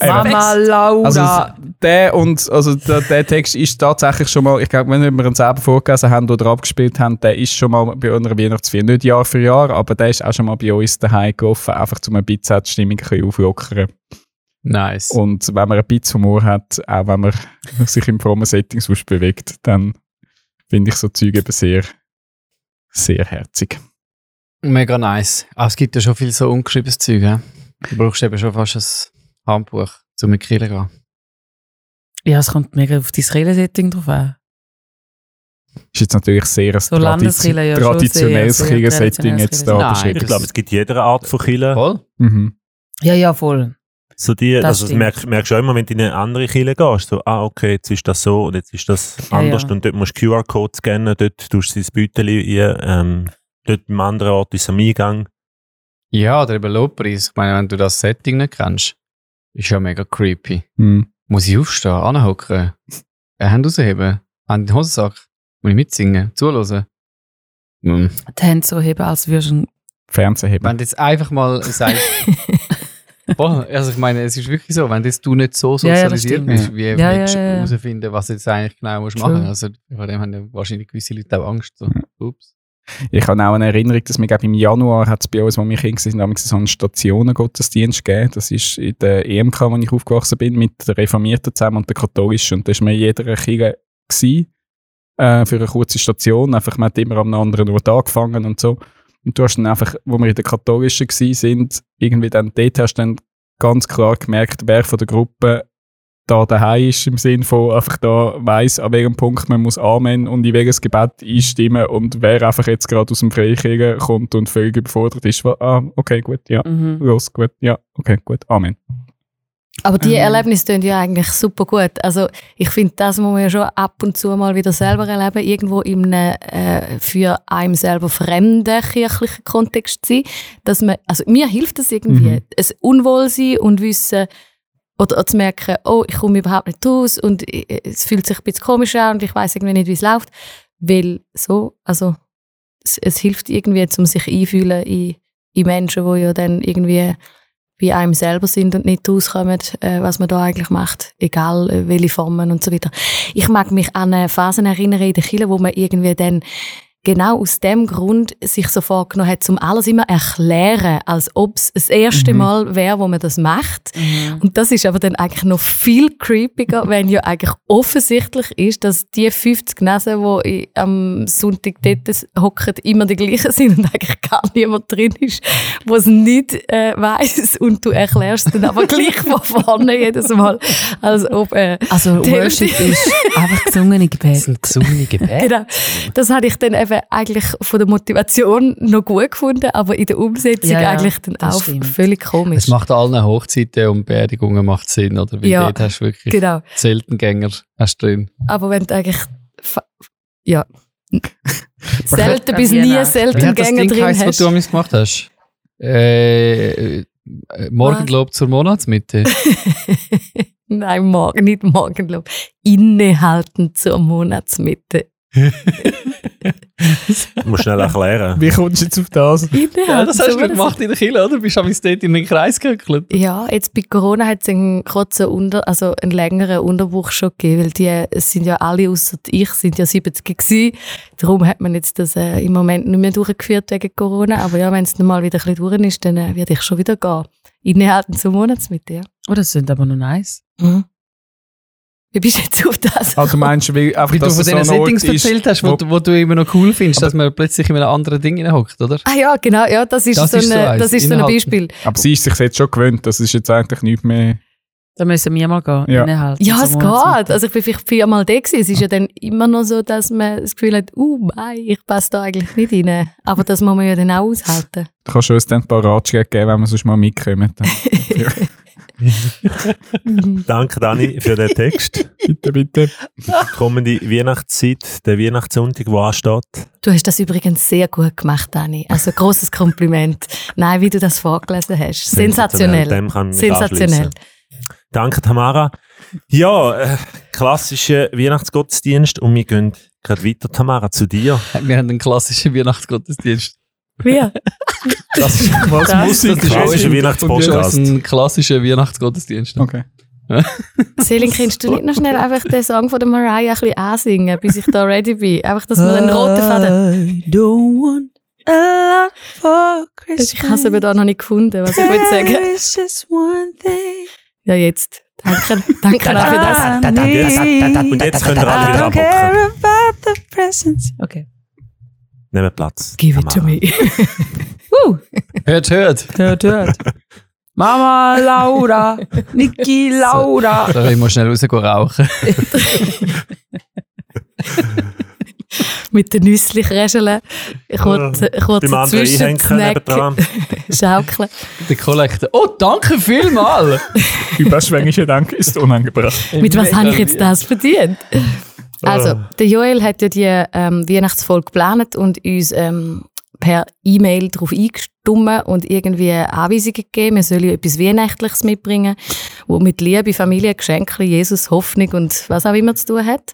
Mama Laura. Also der und also der, der Text ist tatsächlich schon mal, ich glaube, wenn wir ihn selber vorgelesen haben oder abgespielt haben, der ist schon mal bei einer Weihnachtsfeier. Nicht Jahr für Jahr, aber der ist auch schon mal bei uns daheim gelaufen, einfach um ein bisschen die Stimmung ein bisschen auflockern. Nice. Und wenn man ein bisschen Humor hat, auch wenn man sich im frommen Setting sonst bewegt, dann finde ich so Zeug eben sehr, sehr herzig. Mega nice. Aber es gibt ja schon viel so ungeschriebenes Zeug. Du brauchst eben schon fast ein Handbuch, um mit Kirche zu gehen. ja, es kommt mega auf dein Relensetting drauf an. Ist jetzt natürlich sehr ein So ja traditionelles Kirchensetting jetzt da Nein, beschrieben. Ich glaube, es gibt jede Art von Kirche. Voll? Mhm. Ja, ja, voll. So die, Das also das merkst, merkst du auch immer, wenn du in eine andere Kirche gehst. So, ah, okay, jetzt ist das so und jetzt ist das Ja, anders. ja. Und dort musst du QR-Code scannen, dort tust du das Büteli ein. Ähm, dort beim anderen Ort ist es am Eingang. Ja, oder eben Lobpreis. Ich meine, wenn du das Setting nicht kennst, ist ja mega creepy. Mhm. Muss ich aufstehen, anhocken, eine Hand rausheben, Hand in den Hosensack, muss ich mitsingen, zuhören? Hm. Die Hände so heben, als würdest du... Fernsehheben. Wenn du jetzt einfach mal sagst, Voll, also ich meine, es ist wirklich so, wenn jetzt du nicht so Ja, ja, das sozialisiert bist, wie Ja, ja, willst du ja, ja. herausfinden, was du jetzt eigentlich genau musst True. machen Also von dem haben ja wahrscheinlich gewisse Leute auch Angst. So. Ups. Ich habe auch eine Erinnerung, dass wir im Januar hat es bei uns, wo wir Kinder waren, damals so einen Stationengottesdienst gegeben. Das ist in der EMK, wo ich aufgewachsen bin, mit der Reformierten zusammen und der Katholischen. Und da war mir jeder Kirche gewesen, äh, für eine kurze Station. Einfach, man hat immer am anderen Ort angefangen und so. Und du hast dann einfach, wo wir in der Katholischen sind, irgendwie dann, dort hast du dann ganz klar gemerkt, wer von der Gruppe da daheim ist, im Sinn von einfach da weiss, an welchem Punkt man muss Amen und in welches Gebet einstimmen und wer einfach jetzt gerade aus dem Freikirchen kommt und völlig überfordert ist. Ah, okay, gut, ja. Mhm. Los, gut, ja, okay, gut, Amen. Aber die Ähm. Erlebnisse tun ja eigentlich super gut. Also ich finde, das muss man ja schon ab und zu mal wieder selber erleben, irgendwo in einem äh, für einem selber fremden kirchlichen Kontext zu sein. Dass man, also mir hilft das irgendwie. Mhm. Es Unwohlsein und Wissen oder zu merken, oh, ich komme überhaupt nicht raus und es fühlt sich ein bisschen komisch an und ich weiß irgendwie nicht, wie es läuft. Weil so, also es, es hilft irgendwie, um sich einfühlen in, in Menschen, die ja dann irgendwie wie einem selber sind und nicht rauskommen, äh, was man da eigentlich macht, egal äh, welche Formen und so weiter. Ich mag mich an äh, Phasen erinnern in der Kirche, wo man irgendwie dann genau aus dem Grund sich so vorgenommen hat, zum alles immer erklären, als ob es das erste Mhm. Mal wäre, wo man das macht. Mhm. Und das ist aber dann eigentlich noch viel creepiger, wenn ja eigentlich offensichtlich ist, dass die 50 Nasen, die am Sonntag dort hocken, immer die gleichen sind und eigentlich gar niemand drin ist, der es nicht äh, weiß und du erklärst dann aber gleich von vorne jedes Mal, als ob... Äh, Also Worship ist einfach gesungene Das Gebet. sind gesungene Gebete. Genau. Das habe ich dann eben eigentlich von der Motivation noch gut gefunden, aber in der Umsetzung Ja, ja, eigentlich dann auch stimmt. völlig komisch. Es macht allen Hochzeiten und Beerdigungen macht Sinn, oder? Weil Ja, dort hast du wirklich Genau. Seltengänger hast du drin. Aber wenn du eigentlich. Ja. Selten bis nie Weihnachten. Wie hat das Seltengänger Ding drin was hast. du amigs gemacht hast? Äh, äh, Morgenlob zur Monatsmitte. Nein, morgen, nicht Morgenlob. Innehalten zur Monatsmitte. Du musst schnell erklären. Wie kommst du jetzt auf das? Ja, das hast zur du gemacht in der Kille, oder? Bist du amigs dort in den Kreis gehöckelt? Ja, jetzt bei Corona hat es einen kurzen Unter, also einen längeren Unterbruch schon gegeben, weil die es sind ja alle außer ich sind ja 70 gewesen. Darum hat man jetzt das äh, im Moment nicht mehr durchgeführt wegen Corona. Aber ja, wenn es mal wieder ein bisschen durch ist, dann äh, werde ich schon wieder gehen. Innehalten zur Monatsmitte, ja. Oh, das sind aber noch nice. Mhm. Wie bist du jetzt auf das? Also meinst du, wie, einfach, Wie du dass von es so diesen ein Ort Settings ist, erzählt hast, wo, wo- du- wo du immer noch cool findest, dass man plötzlich in einem anderen Ding hockt, oder? Ah ja, genau, ja, das ist, Das so, ist so eine, eins, das ist so ein. Beispiel. Aber sie ist sich jetzt schon gewöhnt, das ist jetzt eigentlich nicht mehr... Da müssen wir mal gehen. Ja. innehalten, Ja, so es geht. Also ich bin vielleicht viermal da gewesen. Es ist ja dann immer noch so, dass man das Gefühl hat, uh, nein, ich passe da eigentlich nicht rein. Aber das muss man ja dann auch aushalten. Du kannst uns dann ein paar Ratschläge geben, wenn wir sonst mal mitkommen. Danke, Dani, für den Text. bitte, bitte. Die kommende Weihnachtszeit, der Weihnachtssonntag, der ansteht. Du hast das übrigens sehr gut gemacht, Dani. Also großes Kompliment. Nein, wie du das vorgelesen hast. Sensationell. Sensationell. anschliessen. Danke, Tamara. Ja, äh, klassischer Weihnachtsgottesdienst und wir gehen gerade weiter, Tamara, zu dir. Wir haben einen klassischen Weihnachtsgottesdienst. Wir? Das ist, Was Das- Musik das ist Klassischer Das Weihnachtspodcast. ist ein klassischer Weihnachtsgottesdienst. Okay. Selin, kannst du nicht noch schnell einfach den Song von der Mariah ein bisschen ansingen, bis ich da ready bin? Einfach, dass wir einen roten Faden... I don't want a lot for Ich habe es aber da noch nicht gefunden, was ich wollte sagen. There's just one thing Ja, jetzt. Danke, danke auch für das. Und jetzt könnt ihr I alle wieder don't abhocken. care about the presents. Okay. Nehmt Platz. Give it to me. Hört, hört. Hört, hört. Mama Laura, Niki Laura. Da ich muss schnell rausgehen rauchen. Mit den Nüssli kräscheln. Ich wollte ich wollte Beim so anderen zwischen einhängen nebendran. schaukeln. Der Kollektor. Oh, danke vielmals! Überschwängliche Dank ist unangebracht. Mit was habe ich jetzt das verdient? Also, Ah. der Joel hat ja die ähm, Weihnachtsfolge geplant und uns ähm, per E-Mail darauf eingestimmt und irgendwie Anweisungen gegeben, wir sollen etwas Weihnachtliches mitbringen, wo mit Liebe, Familie, Geschenke, Jesus, Hoffnung und was auch immer zu tun hat.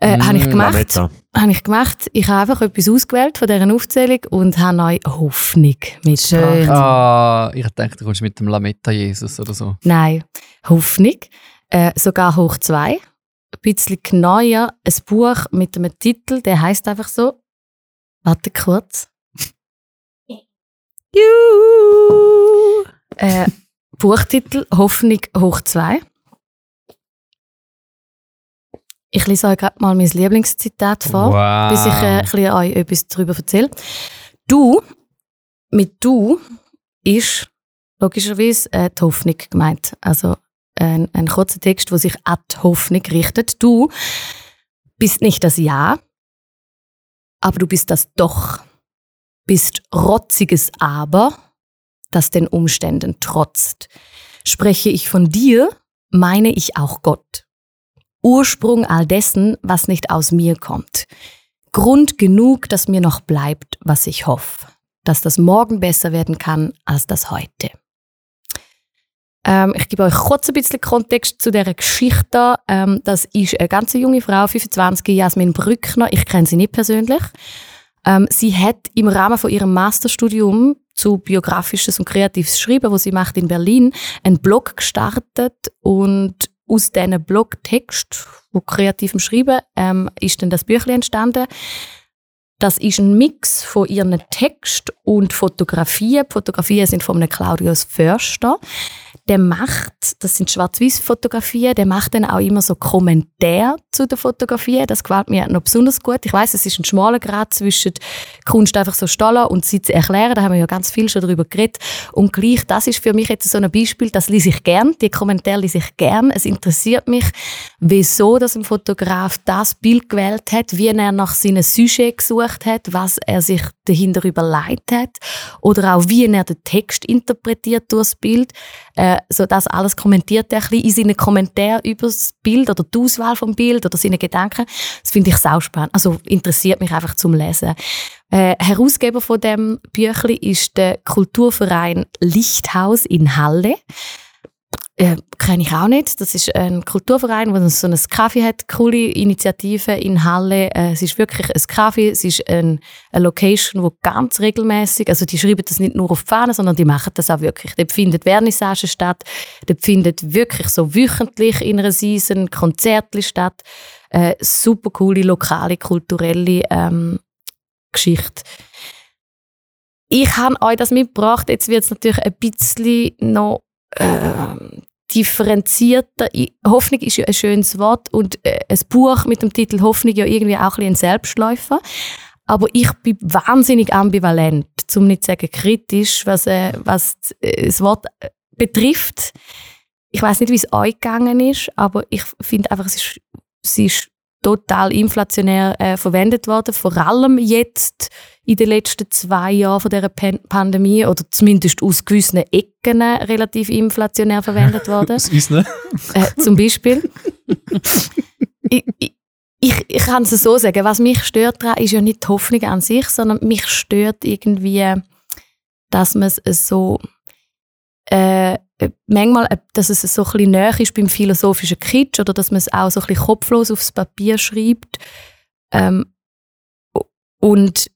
Äh, Mm, habe ich gemacht. Habe ich gemacht. Ich habe einfach etwas ausgewählt von dieser Aufzählung und habe euch Hoffnung mitgebracht. Schön. Ah, ich dachte, du kommst mit dem Lametta Jesus oder so. Nein, Hoffnung. Äh, sogar hoch zwei. Ein bisschen neuer. Ein Buch mit einem Titel, der heißt einfach so. Warte kurz. Juhu. Äh, Buchtitel Hoffnung hoch zwei. Ich lese euch gerade mal mein Lieblingszitat vor. Wow. bis ich äh, ein bisschen euch etwas darüber erzähle. Du, mit du ist logischerweise äh, die Hoffnung gemeint. Also ein, ein kurzer Text, wo sich an die Hoffnung richtet. Du bist nicht das Ja, aber du bist das Doch. Bist rotziges Aber, das den Umständen trotzt. Spreche ich von dir, meine ich auch Gott. Ursprung all dessen, was nicht aus mir kommt. Grund genug, dass mir noch bleibt, was ich hoffe. Dass das morgen besser werden kann als das heute. Ähm, ich gebe euch kurz ein bisschen Kontext zu dieser Geschichte. Ähm, das ist eine ganz junge Frau, 25, Jasmin Brückner. Ich kenne sie nicht persönlich. Ähm, sie hat im Rahmen von ihrem Masterstudium zu biografisches und kreatives Schreiben, wo sie macht in Berlin, einen Blog gestartet und aus diesen Blogtext, wo kreativem Schreiben, ähm, ist dann das Büchlein entstanden. Das ist ein Mix von ihren Text und Fotografien. Die Fotografien sind von einem Claudius Förster. Der macht, das sind Schwarz-Weiß-Fotografien, der macht dann auch immer so Kommentare zu den Fotografien. Das gefällt mir noch besonders gut. Ich weiß, es ist ein schmaler Grad zwischen Kunst einfach so stellen und sie zu erklären. Da haben wir ja ganz viel schon darüber geredet. Und gleich, das ist für mich jetzt so ein Beispiel, das lese ich gern. Die Kommentare lese ich gern. Es interessiert mich, wieso das ein Fotograf das Bild gewählt hat, wie er nach seinem Sujet gesucht hat, was er sich dahinter überlegt hat oder auch wie er den Text interpretiert durch das Bild. So das alles kommentiert er in seinen Kommentaren über das Bild oder die Auswahl vom Bild oder seine Gedanken. Das finde ich sau spannend. Also interessiert mich einfach zum Lesen. Äh, Herausgeber von dem Büchli ist der Kulturverein Lichthaus in Halle. Äh, Kenne ich auch nicht. Das ist ein Kulturverein, wo so ein Kaffee hat, coole Initiative in Halle. Äh, es ist wirklich ein Kaffee, es ist ein, eine Location, wo ganz regelmäßig, also die schreiben das nicht nur auf die Fahne, sondern die machen das auch wirklich. Dort findet Vernissage statt, dort findet wirklich so wöchentlich in einer Season Konzerte statt. Äh, super coole, lokale, kulturelle ähm, Geschichte. Ich habe euch das mitgebracht. Jetzt wird es natürlich ein bisschen noch äh, differenzierter. Hoffnung ist ja ein schönes Wort und äh, ein Buch mit dem Titel Hoffnung ja irgendwie auch ein, ein Selbstläufer. Aber ich bin wahnsinnig ambivalent, zum nicht zu sagen kritisch, was, äh, was äh, das Wort äh, betrifft. ich weiß nicht, wie es euch gegangen ist, aber ich finde einfach, es ist, es ist total inflationär äh, verwendet worden, vor allem jetzt in den letzten zwei Jahren von dieser Pan Pandemie oder zumindest aus gewissen Ecken äh, relativ inflationär verwendet worden. Aus unseren. Äh, zum Beispiel. ich, ich, ich, ich kann es so sagen, was mich stört daran, ist ja nicht die Hoffnung an sich, sondern mich stört irgendwie, dass man es so äh, manchmal, äh, dass es so ein bisschen näher ist beim philosophischen Kitsch oder dass man es auch so ein bisschen kopflos aufs Papier schreibt. Ähm, und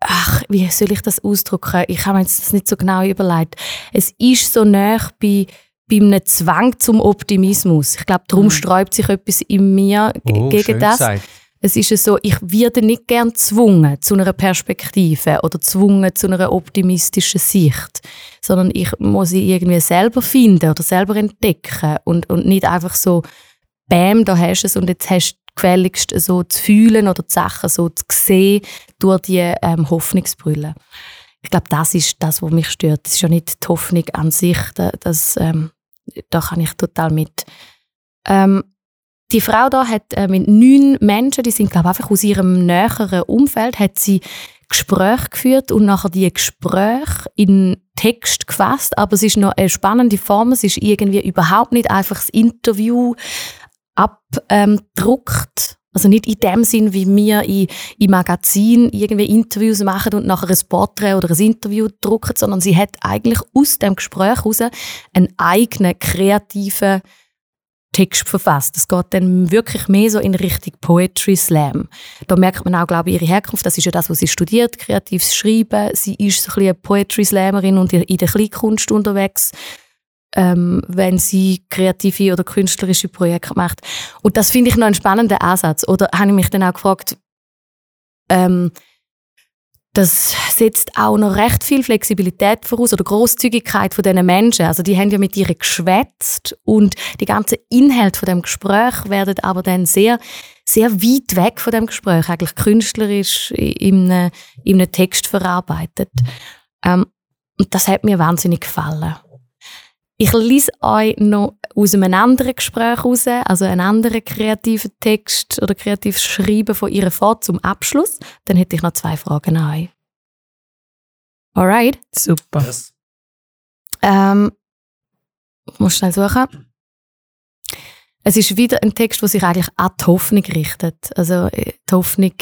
ach, wie soll ich das ausdrücken? Ich habe mir jetzt das nicht so genau überlegt. Es ist so näher bei, bei einem Zwang zum Optimismus. Ich glaube, darum Mhm. sträubt sich etwas in mir Oh, gegen das. gesagt. Es ist so, ich werde nicht gern gezwungen zu einer Perspektive oder gezwungen zu einer optimistischen Sicht, sondern ich muss sie irgendwie selber finden oder selber entdecken und, und nicht einfach so, bam, da hast du es und jetzt hast du gefälligst so zu fühlen oder die Sachen so zu sehen durch die ähm, Hoffnungsbrille. Ich glaube, das ist das, was mich stört. Das ist ja nicht die Hoffnung an sich, da- das, ähm, da kann ich total mit. Ähm, die Frau da hat äh, mit neun Menschen, die sind glaube einfach aus ihrem näheren Umfeld, hat sie Gespräche geführt und nachher die Gespräche in Text gefasst. Aber es ist noch eine spannende Form. Es ist irgendwie überhaupt nicht einfach das Interview abdruckt. Also nicht in dem Sinn, wie wir in, in Magazinen irgendwie Interviews machen und nachher ein Porträt oder ein Interview drucken, sondern sie hat eigentlich aus dem Gespräch heraus einen eigenen kreativen Text verfasst. Es geht dann wirklich mehr so in Richtung Poetry Slam. Da merkt man auch, glaube ich, ihre Herkunft. Das ist ja das, was sie studiert, kreatives Schreiben. Sie ist so ein bisschen eine Poetry Slammerin und in der Kleinkunst unterwegs, ähm, wenn sie kreative oder künstlerische Projekte macht. Und das finde ich noch einen spannenden Ansatz. Oder habe ich mich dann auch gefragt, ähm, das setzt auch noch recht viel Flexibilität voraus oder Großzügigkeit von diesen Menschen. Also die haben ja mit ihr geschwätzt und die ganzen Inhalte von dem Gespräch werden aber dann sehr, sehr weit weg von dem Gespräch, eigentlich künstlerisch in einem, in einem Text verarbeitet. Ähm, und das hat mir wahnsinnig gefallen. Ich lese euch noch aus einem anderen Gespräch raus, also einen anderen kreativen Text oder kreatives Schreiben von ihr vor zum Abschluss. Dann hätte ich noch zwei Fragen an euch. Alright. Super. Ähm, ich muss schnell suchen. Es ist wieder ein Text, der sich eigentlich an die Hoffnung richtet. Also äh, die Hoffnung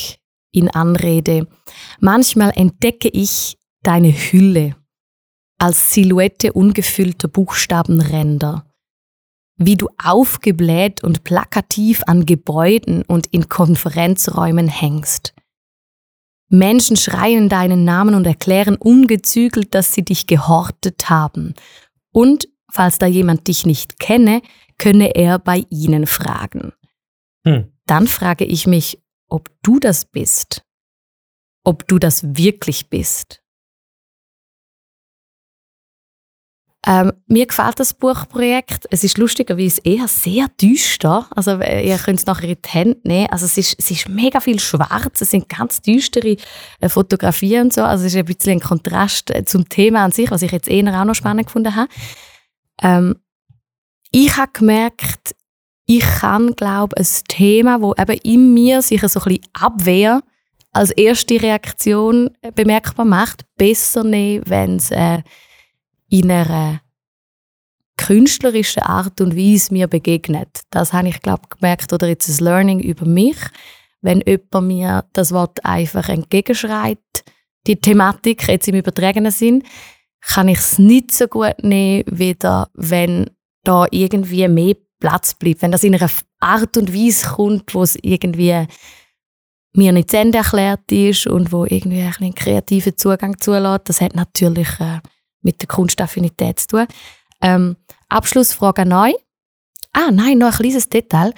in Anrede. Manchmal entdecke ich deine Hülle als Silhouette ungefüllter Buchstabenränder. Wie du aufgebläht und plakativ an Gebäuden und in Konferenzräumen hängst. Menschen schreien deinen Namen und erklären ungezügelt, dass sie dich gehortet haben. Und falls da jemand dich nicht kenne, könne er bei ihnen fragen. Hm. Dann frage ich mich, ob du das bist. Ob du das wirklich bist. Ähm, mir gefällt das Buchprojekt. Es ist lustigerweise eher sehr düster. Also ihr könnt es nachher in die Hände nehmen. Also es ist, es ist mega viel schwarz. Es sind ganz düstere äh, Fotografien und so. Also es ist ein bisschen ein Kontrast äh, zum Thema an sich, was ich jetzt eher auch noch spannend gefunden habe. Ähm, ich habe gemerkt, ich kann, glaube ein Thema, wo eben in mir sich so ein bisschen Abwehr als erste Reaktion äh, bemerkbar macht, besser nehmen, wenn es äh, in einer künstlerischen Art und Weise mir begegnet. Das habe ich, glaube gemerkt, oder jetzt ein Learning über mich. Wenn jemand mir das Wort einfach entgegenschreit, die Thematik jetzt im übertragenen Sinn, kann ich es nicht so gut nehmen, wieder, wenn da irgendwie mehr Platz bleibt. Wenn das in einer Art und Weise kommt, wo es irgendwie mir nicht zu Ende erklärt ist und wo irgendwie ein einen kreativen Zugang zulässt, das hat natürlich äh, mit der Kunstaffinität zu tun. Ähm, Abschlussfrage an euch. Ah, nein, noch ein kleines Detail.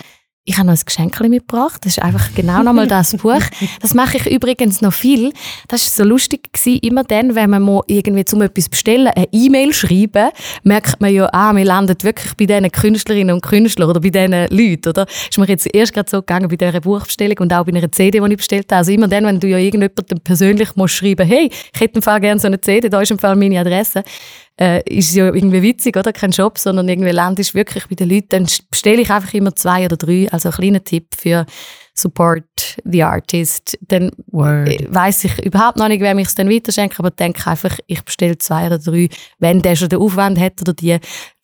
Ich habe noch ein Geschenk mitgebracht. Das ist einfach genau nochmal das Buch. Das mache ich übrigens noch viel. Das war so lustig gewesen. Immer dann, wenn man mal irgendwie zum etwas bestellen, eine E-Mail schreiben, merkt man ja, ah, wir landen wirklich bei diesen Künstlerinnen und Künstlern oder bei diesen Leuten, oder? Ist mir jetzt erst gerade so gegangen bei dieser Buchbestellung und auch bei einer CD, die ich bestellt habe. Also immer dann, wenn du ja irgendjemandem persönlich musst schreiben, hey, ich hätte im Fall gerne so eine CD, da ist im Fall meine Adresse, äh, ist ja irgendwie witzig, oder? Kein Job, sondern irgendwie landest wirklich bei den Leuten. Dann bestelle ich einfach immer zwei oder drei. Also ein kleiner Tipp für Support the Artist. Dann Word. weiß ich überhaupt noch nicht, wer mich es dann weiterschenkt, aber denke einfach, ich bestelle zwei oder drei, wenn der schon den Aufwand hat oder die,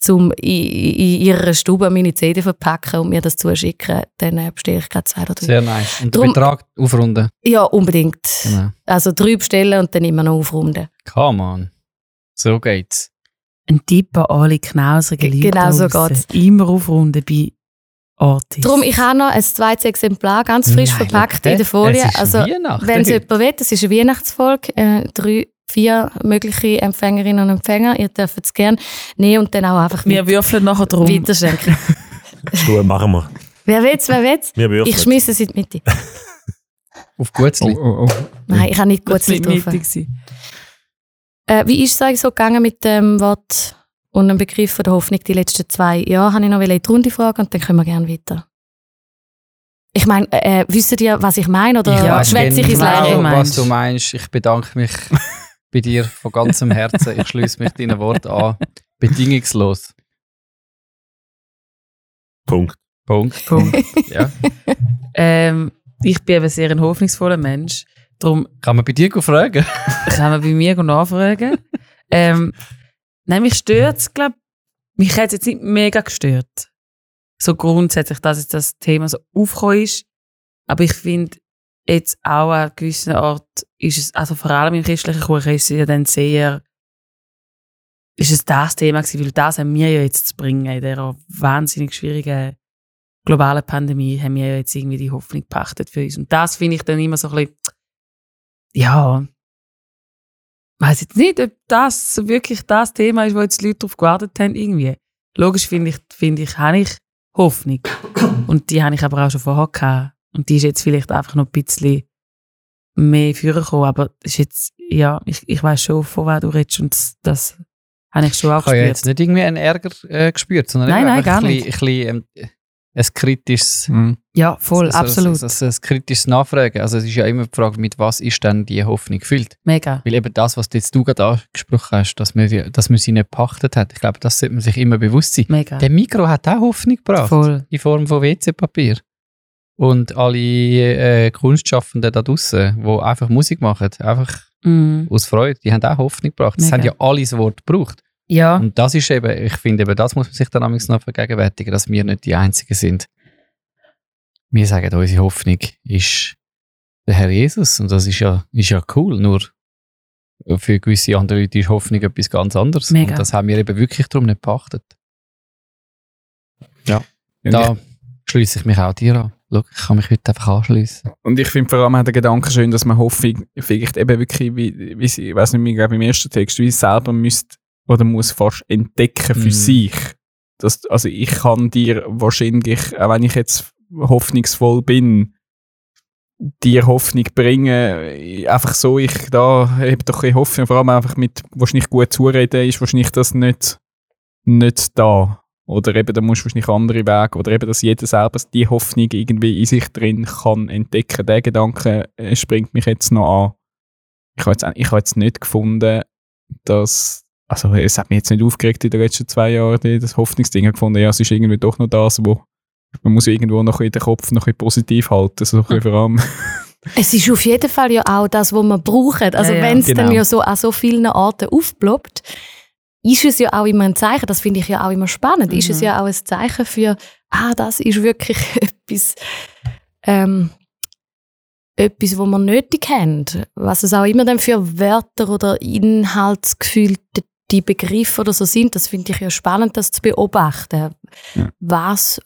um in, in ihrer Stube meine CD verpacken und mir das zuschicken, dann äh, bestelle ich gerade zwei oder drei. Sehr nice. Und den Drum- Betrag aufrunden. Ja, unbedingt. Genau. Also drei bestellen und dann immer noch aufrunden. Come on. So geht's. Ein Tipp an alle knausrigen G- Leute genau so geht's. Immer aufrunden bei Artists. Darum, ich habe noch ein zweites Exemplar, ganz frisch Nein, verpackt in der Folie. Es ist Also, wenn es jemand will, es ist eine Weihnachtsfolge, äh, drei, vier mögliche Empfängerinnen und Empfänger, ihr dürft es gerne nehmen und dann auch einfach Wir würfeln nachher drum. weiterschenken. Stuhl machen wir. wer will's, wer will's? Wir würfeln. Ich schmisse es in die Mitte. Auf Gutzli. Oh, oh, oh. Nein, ich habe nicht gut Das drauf. mittig. gewesen. Äh, wie ist es eigentlich so gegangen mit dem Wort und dem Begriff von der Hoffnung die letzten zwei Jahre? Habe ich noch in die Runde fragen und dann können wir gerne weiter. Ich meine, äh, wisst ihr, was ich meine? Oder Ja, schwätze ich ins genau, Leere? was was du meinst. Ich bedanke mich bei dir von ganzem Herzen. Ich schließe mich deinen Worten an. Bedingungslos. Punkt. Punkt. Punkt. Ja. ähm, ich bin eben sehr ein hoffnungsvoller Mensch. Darum Kann man bei dir fragen? kann man bei mir nachfragen. ähm, nein, mich stört es, glaube mich hat es jetzt nicht mega gestört. So grundsätzlich, dass jetzt das Thema so aufgekommen ist. Aber ich finde, jetzt auch an gewissen Art ist es, also vor allem im christlichen Kuchen ist es ja dann sehr, ist es das Thema gewesen, weil das haben wir ja jetzt zu bringen in dieser wahnsinnig schwierigen globalen Pandemie, haben wir ja jetzt irgendwie die Hoffnung gepachtet für uns. Und das finde ich dann immer so ein bisschen, ja, weiß jetzt nicht, ob das wirklich das Thema ist, wo jetzt die Leute darauf gewartet haben, irgendwie. Logisch finde ich, finde ich, habe ich Hoffnung. Und die habe ich aber auch schon vorher gehabt. Und die ist jetzt vielleicht einfach noch ein bisschen mehr vorgekommen. Aber das ist jetzt, ja, ich, ich weiß schon, von wer du redest. Und das, das habe ich schon auch Ich habe ja gespürt. jetzt nicht irgendwie einen Ärger äh, gespürt, sondern Nein, nein, gar ein nicht. bisschen, ein, bisschen, ähm, ein kritisches, Hm. Ja, voll, also, absolut. Also, ein kritisches Nachfragen. Also es ist ja immer die Frage, mit was ist denn die Hoffnung gefüllt? Mega. Weil eben das, was jetzt du gerade angesprochen hast, dass man, dass man sie nicht gepachtet hat, ich glaube, das sollte man sich immer bewusst sein. Mega. Der Mikro hat auch Hoffnung gebracht. Voll. In Form von WC-Papier. Und alle äh, Kunstschaffenden da draußen, die einfach Musik machen, einfach Mm. aus Freude, die haben auch Hoffnung gebracht. Das Mega. haben ja alle das Wort gebraucht. Ja, Und das ist eben, ich finde eben, das muss man sich dann amigs noch vergegenwärtigen, dass wir nicht die Einzigen sind. Wir sagen, unsere Hoffnung ist der Herr Jesus. Und das ist ja, ist ja cool. Nur für gewisse andere Leute ist Hoffnung etwas ganz anderes. Mega. Und das haben wir eben wirklich darum nicht beachtet. Und Da schließe ich mich auch dir an. Schau, ich kann mich heute einfach anschließen. Und ich finde vor allem auch den Gedanken schön, dass man Hoffnung vielleicht eben wirklich, wie, wie sie, ich weiß nicht mehr, ich glaube im ersten Text, wie selber müsst oder muss fast entdecken für Mhm. sich. Das, also ich kann dir wahrscheinlich, auch wenn ich jetzt hoffnungsvoll bin, dir Hoffnung bringen, einfach so, ich da habe doch ein Hoffnung, vor allem einfach mit wahrscheinlich gut zureden, ist wahrscheinlich das nicht, nicht da. Oder eben, da musst du wahrscheinlich andere Wege, oder eben, dass jeder selber die Hoffnung irgendwie in sich drin kann entdecken. Der Gedanke äh, springt mich jetzt noch an. Ich habe jetzt, ich habe jetzt nicht gefunden, dass, also es hat mich jetzt nicht aufgeregt in den letzten zwei Jahren, die- das Hoffnungsding. Ich habe gefunden, ja, es ist irgendwie doch noch das, wo man muss irgendwo noch in den Kopf noch ein positiv halten, so ein bisschen vor allem. Es ist auf jeden Fall ja auch das, was man braucht. Also Ja, ja. wenn es dann Genau. ja so an so vielen Arten aufploppt, ist es ja auch immer ein Zeichen, das finde ich ja auch immer spannend, ist es Mhm. ja auch ein Zeichen für, ah, das ist wirklich etwas, ähm, etwas, was wir nötig haben. Was es auch immer dann für Wörter oder Inhaltsgefühle die Begriffe oder so sind, das finde ich ja spannend, das zu beobachten. Ja. Was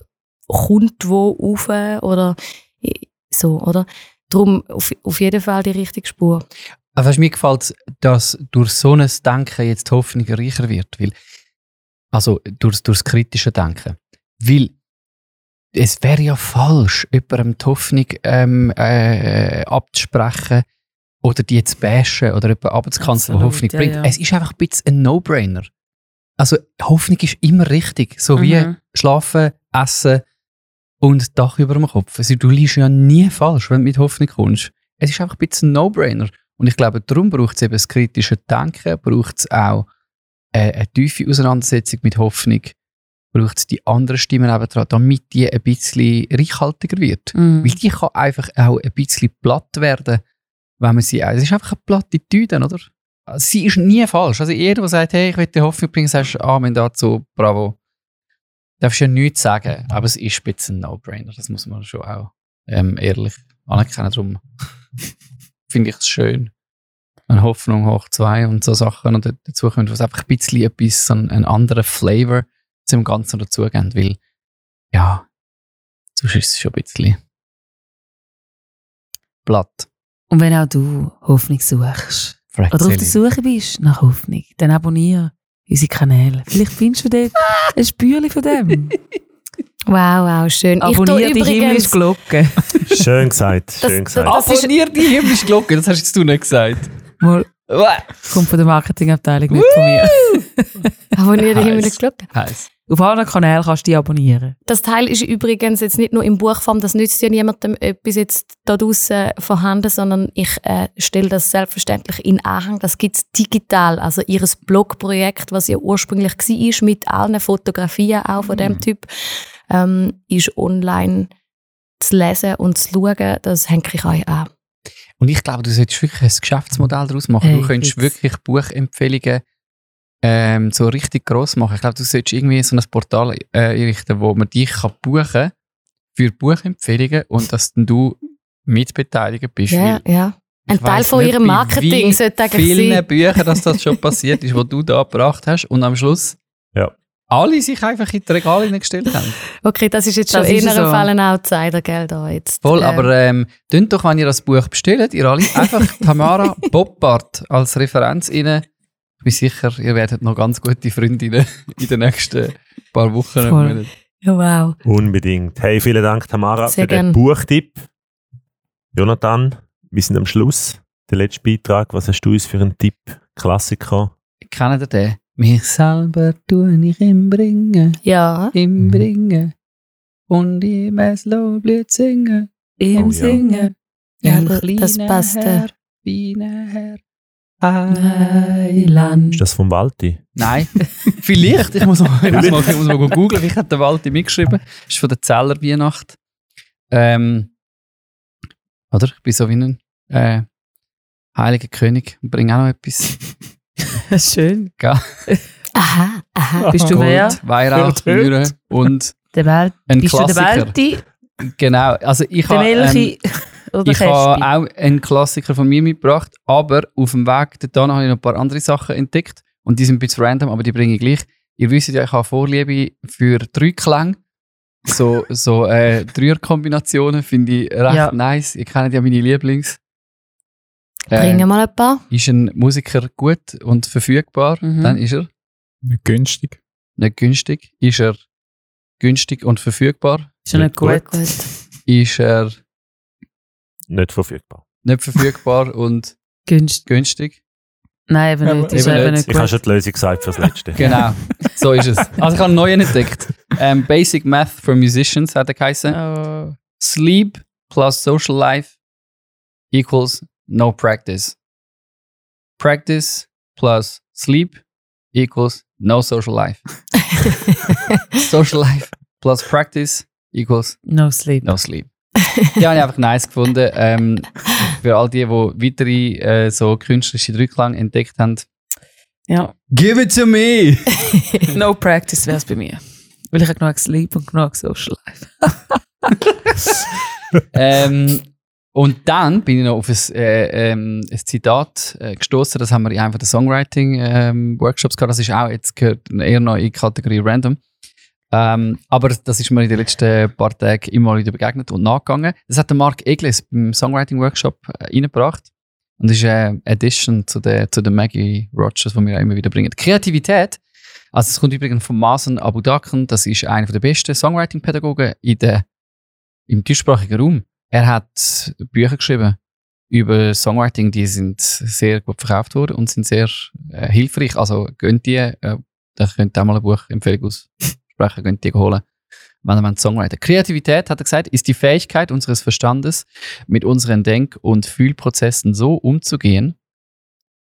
kommt wo auf oder so, oder? Darum auf, auf jeden Fall die richtige Spur. Weißt, mir gefällt dass durch so ein Denken jetzt die Hoffnung reicher wird. Weil, also durch, durch das kritische Denken. Weil es wäre ja falsch, jemandem die Hoffnung ähm, äh, abzusprechen oder die zu bashen oder jemanden abzukanzeln, der Hoffnung ja, bringt. ja. Es ist einfach ein bisschen ein No-Brainer. Also Hoffnung ist immer richtig. So wie Mhm. schlafen, essen und Dach über dem Kopf. Also, du liegst ja nie falsch, wenn du mit Hoffnung kommst. Es ist einfach ein bisschen ein No-Brainer. Und ich glaube, darum braucht es eben das kritische Denken, braucht es auch eine, eine tiefe Auseinandersetzung mit Hoffnung, braucht es die anderen Stimmen eben dran, damit die ein bisschen reichhaltiger wird. Mhm. Weil die kann einfach auch ein bisschen platt werden, wenn man sie. Es ist einfach eine platte Tüte, oder? Sie ist nie falsch. Also jeder, der sagt, hey, ich will dir Hoffnung bringen, sagst du Amen dazu, bravo. Darfst ja nichts sagen, aber es ist ein bisschen ein No-Brainer. Das muss man schon auch ähm, ehrlich anerkennen. Darum finde ich es schön. Eine Hoffnung hoch zwei und so Sachen und dazu kommt, was einfach ein bisschen etwas, so einen anderen Flavor zum Ganzen dazugeben. Weil, ja, sonst ist es schon ein bisschen platt. Und wenn auch du Hoffnung suchst Fragt oder auf der. Suche bist nach Hoffnung, dann abonniere unsere Kanäle. Vielleicht findest du dort ein Spürchen von dem. Wow, wow, schön. Abonniere die himmlische Glocke. Schön gesagt, schön Das- gesagt. das- ist- Abonnier die himmlische Glocke, das hast jetzt du nicht gesagt. Mal, kommt von der Marketingabteilung, nicht von mir. abonniere die Heiß. Glocke. Heiß. Auf allen Kanälen kannst du die abonnieren. Das Teil ist übrigens jetzt nicht nur in Buchform, das nützt ja niemandem etwas jetzt da draussen vorhanden, sondern ich äh, stelle das selbstverständlich in Anhang. Das gibt es digital, also ihr Blogprojekt, was ja ursprünglich war, mit allen Fotografien auch von dem Typ, ähm, ist online zu lesen und zu schauen. Das hänge ich euch an. Und ich glaube, du solltest wirklich ein Geschäftsmodell daraus machen. Hey, du könntest jetzt. wirklich Buchempfehlungen ähm, so richtig gross machen. Ich glaube, du solltest irgendwie so ein Portal äh, einrichten, wo man dich kann buchen für Buchempfehlungen und dass dann du mitbeteiligt bist. Ja, ja. Ein Teil von nicht, ihrem Marketing sollte eigentlich vielen sein. Büchern, dass das schon passiert ist, wo du da gebracht hast und am Schluss Ja. alle sich einfach in die Regale hineingestellt haben. Okay, das ist jetzt schon Das eher ist ein so. Fall ein Outsider, gell, da jetzt. Voll, Ähm, aber ähm, doch, wenn ihr das Buch bestellt, ihr alle einfach Tamara Boppard als Referenz rein. Ich bin sicher, ihr werdet noch ganz gute Freundinnen in den nächsten paar Wochen. Voll. Ja, wow. Unbedingt. Hey, vielen Dank, Tamara, Sehr für den gern. Buchtipp. Jonathan, wir sind am Schluss. Der letzte Beitrag. Was hast du uns für einen Tipp? Klassiker. Kennt ihr den? Mich selber tue ich im Bringen, Ja. im Bringen. Und im Eslo-Blut singen, im Oh ja. Singen. Ja, Ein das- passt. Herr, feiner Heiland. Ist das vom Walti? Nein, vielleicht. Ich muss mal, ich muss mal, ich muss mal googeln. Ich habe den Walti mitgeschrieben. Das ist von der Zeller Weihnacht. Ähm, oder? Ich bin so wie ein äh, heiliger König und bringe auch noch etwas. Schön. Aha, aha. Bist du wer? Gold, Weihrauch, Hört, hört. Mühre und Der Welt. ein Bist du der Klassiker. Welti? Genau. Also ich habe ähm? Oder der ich habe auch einen Klassiker von mir mitgebracht, aber auf dem Weg dorthin habe ich noch ein paar andere Sachen entdeckt und die sind ein bisschen random, aber die bringe ich gleich. Ihr wisst ja, ich habe Vorliebe für Dreiklang. So, so äh, Dreierkombinationen finde ich recht Ja. nice. Ihr kennt ja meine Lieblings. Bringen Äh, mal ein paar. ist ein Musiker gut und verfügbar, Mhm. dann ist er Nicht günstig. nicht günstig. Ist er günstig und verfügbar, Ist ja nicht gut. Gut. ist er Nicht verfügbar. nicht verfügbar und Günstig. günstig. Nein, eben nicht. Ist eben eben nicht. nicht Ich habe schon die Lösung gesagt fürs Letzte. Genau, so ist es. Also ich habe einen neuen entdeckt. Ähm, Basic Math for Musicians hat er geheißen. Oh. Sleep plus social life equals no practice. Practice plus sleep equals no social life. social life plus practice equals No sleep. no sleep. Die habe ich einfach nice gefunden. Ähm, für all die, die weitere äh, so künstlerische Drücklang entdeckt haben. Ja. Give it to me! No practice wäre es bei mir. Weil ich habe genug Sleep und genug Social Life. ähm, und dann bin ich noch auf ein, äh, ähm, ein Zitat äh, gestoßen. Das haben wir in einem der Songwriting-Workshops gehabt. Das ist auch jetzt gehört eher noch in die Kategorie Random. Ähm, aber das ist mir in den letzten paar Tagen immer wieder begegnet und nachgegangen. Das hat der Mark Eglis beim Songwriting-Workshop äh, reingebracht. Und das ist eine Addition zu der, zu der Maggie Rogers, die wir auch immer wieder bringen. Kreativität. Also es kommt übrigens von Masen Abu Daken. Das ist einer der besten Songwriting-Pädagogen im deutschsprachigen Raum. Er hat Bücher geschrieben über Songwriting, die sind sehr gut verkauft worden und sind sehr äh, hilfreich. Also gönnt die, äh, da könnt ihr auch mal eine Buchempfehlung aussprechen, gönnt die holen, wenn ihr Songwriter. Kreativität, hat er gesagt, ist die Fähigkeit unseres Verstandes, mit unseren Denk- und Fühlprozessen so umzugehen,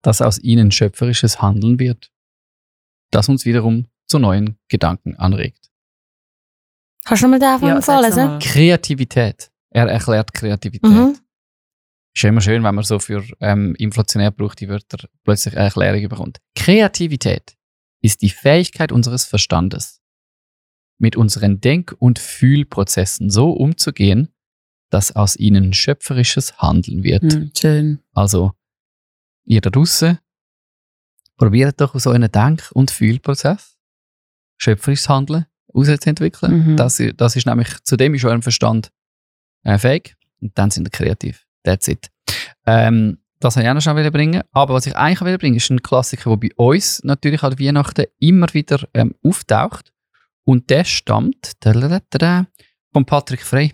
dass aus ihnen schöpferisches Handeln wird. das uns wiederum zu neuen Gedanken anregt. Kannst du noch mal Anfang Ja, vorlesen? Kreativität. Er erklärt Kreativität. Mhm. Ist ja immer schön, wenn man so für ähm, inflationär gebrauchte Wörter plötzlich eine Erklärung bekommt. Kreativität ist die Fähigkeit unseres Verstandes, mit unseren Denk- und Fühlprozessen so umzugehen, dass aus ihnen schöpferisches Handeln wird. Hm, schön. Also, ihr da draussen, probiert doch so einen Denk- und Fühlprozess, schöpferisches Handeln auszuentwickeln. Mhm. Das, das ist nämlich, zu dem ist euer Verstand äh, fähig und dann sind ihr kreativ. That's it. Ähm, das wollte ich auch noch schnell bringen. Aber was ich eigentlich will bringen, ist ein Klassiker, der bei uns natürlich an Weihnachten immer wieder ähm, auftaucht. Und der stammt von Patrick Frey.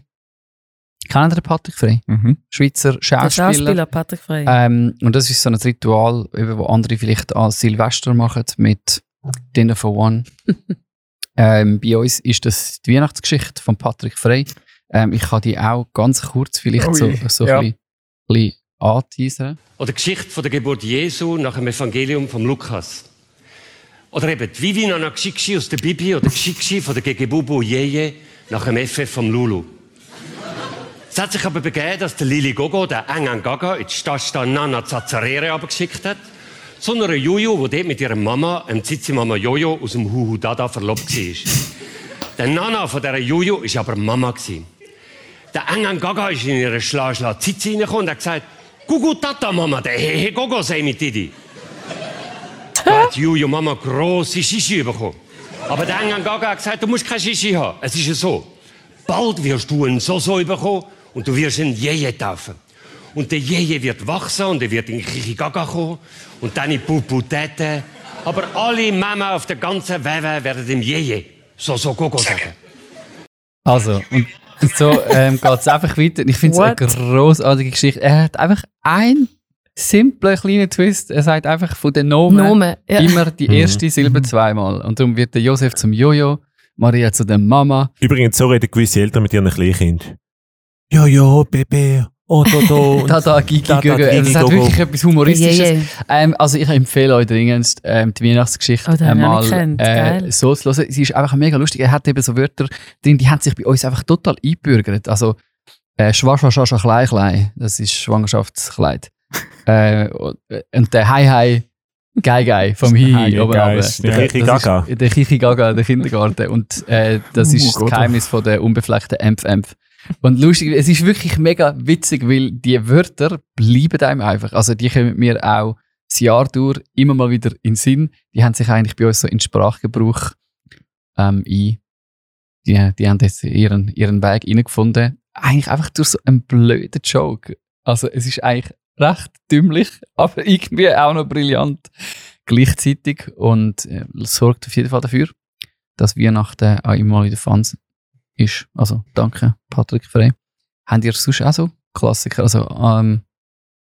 Kennt ihr den Patrick Frey? Mhm. Schweizer Der Schauspieler. Schauspieler Patrick Frey. Ähm, und das ist so ein Ritual, eben, wo andere vielleicht als Silvester machen mit Dinner for One. ähm, bei uns ist das die Weihnachtsgeschichte von Patrick Frey. Ähm, ich kann die auch ganz kurz vielleicht so, Ui, so ja. ein bisschen, bisschen anteasern. Oder die Geschichte von der Geburt Jesu nach dem Evangelium von Lukas. Oder eben die Vivi nach Geschichte aus der Bibi oder die Geschichte von der Gegebubu Jeje nach dem FF vom Lulu. Es hat sich aber begeben, dass der Lili Gogo, der Engan Gaga, in die Stadt Nana Zazarere abgeschickt hat. Zu einer Juju, die dort mit ihrer Mama, dem Zizi-Mama Jojo, aus dem Huhu Dada verlobt war. Der Nana von dieser Juju war aber Mama. Der Engan Gaga ist in ihre Schla Schla Zizi reingekommen und hat gesagt, Gugu Tata Mama, der Hehe Gogo sei mit Didi. Da hat Juju Mama grosse Shishi bekommen. Aber der Engan Gaga hat gesagt, du musst kein Shishi haben. Es ist ja so. Bald wirst du einen Soso bekommen und du wirst einen Jeje taufen. Und der Jeje wird wachsen und er wird in Chichi Gaga kommen und dann in Pupu Tete. Aber alle Mama auf der ganzen Welt werden dem Jeje Soso Gogo sagen. Also, und so ähm, geht es einfach weiter. Ich finde es eine großartige Geschichte. Er hat einfach einen simplen kleinen Twist. Er sagt einfach von den Nomen Nomen. Ja. immer die erste Silbe zweimal. Und darum wird der Josef zum Jojo, Maria zu der Mama. Übrigens, so reden gewisse Eltern mit ihren Kleinkind. Ja, Baby. Oh, da, da. und- Da, da, Gigi, Da, da. Gigi, Es hat wirklich etwas Humoristisches. Je, je. Ähm, also ich empfehle euch dringendst, ähm, die Weihnachtsgeschichte Oh, einmal äh, so zu hören. Sie ist einfach mega lustig. Er hat eben so Wörter drin, die haben sich bei uns einfach total eingebürgert. Also äh, Schwa, Schwa, Schwa, Schwa, Klein, Klein, das ist Schwangerschaftskleid. Äh, und, der Hi, Hi, Gei, Gei vom Hi, Hi, oben runter. der das ist- Gaga. Der Chichi Gaga, der Kindergarten. Und äh, das Oh ist das Gott. Geheimnis von der unbefleckten Empf-Empf. Und lustig, es ist wirklich mega witzig, weil die Wörter bleiben einem einfach. Also die kommen mir auch das Jahr durch immer mal wieder in den Sinn. Die haben sich eigentlich bei uns so in Sprachgebrauch ähm, ein. Die, die haben jetzt ihren, ihren Weg reingefunden. Eigentlich einfach durch so einen blöden Joke. Also es ist eigentlich recht dümmlich, aber irgendwie auch noch brillant gleichzeitig und äh, sorgt auf jeden Fall dafür, dass Weihnachten auch immer wieder Fans ist. Also danke, Patrick Frey. Habt ihr sonst auch so Klassiker? Also ähm,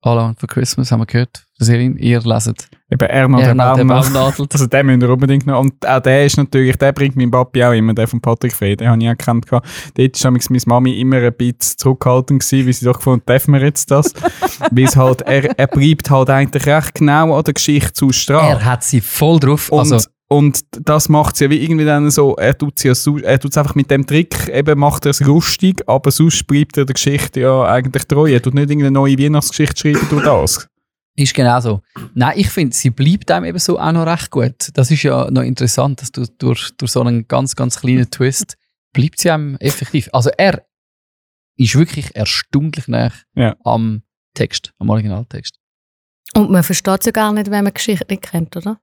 All Want for Christmas haben wir gehört. Selin, ihr leset Eben der Erna der Baumnadel. Baumnadel. Also den müsst ihr unbedingt noch. Und auch der ist natürlich, der bringt mein Papi auch immer, der von Patrick Frey, den habe ich auch gekannt. Dort war meine Mami immer ein bisschen zurückhaltend gewesen, weil sie doch gefunden, dürfen wir jetzt das? weil es halt, er, er bleibt halt eigentlich recht genau an der Geschichte zu strahlen. Er hat sie voll drauf. Und, also, und das macht es ja wie irgendwie dann so, er tut es ja so, er tut's einfach mit dem Trick, eben macht er es lustig, aber sonst bleibt er der Geschichte ja eigentlich treu. Er tut nicht irgendeine neue Weihnachtsgeschichte schreiben durch das. Ist genau so. Nein, ich finde, sie bleibt einem eben so auch noch recht gut. Das ist ja noch interessant, dass du durch, durch so einen ganz, ganz kleinen Twist bleibt sie einem effektiv. Also er ist wirklich erstaunlich nah Ja. am Text, am Originaltext. Und man versteht ja gar nicht, wenn man Geschichte nicht kennt, oder?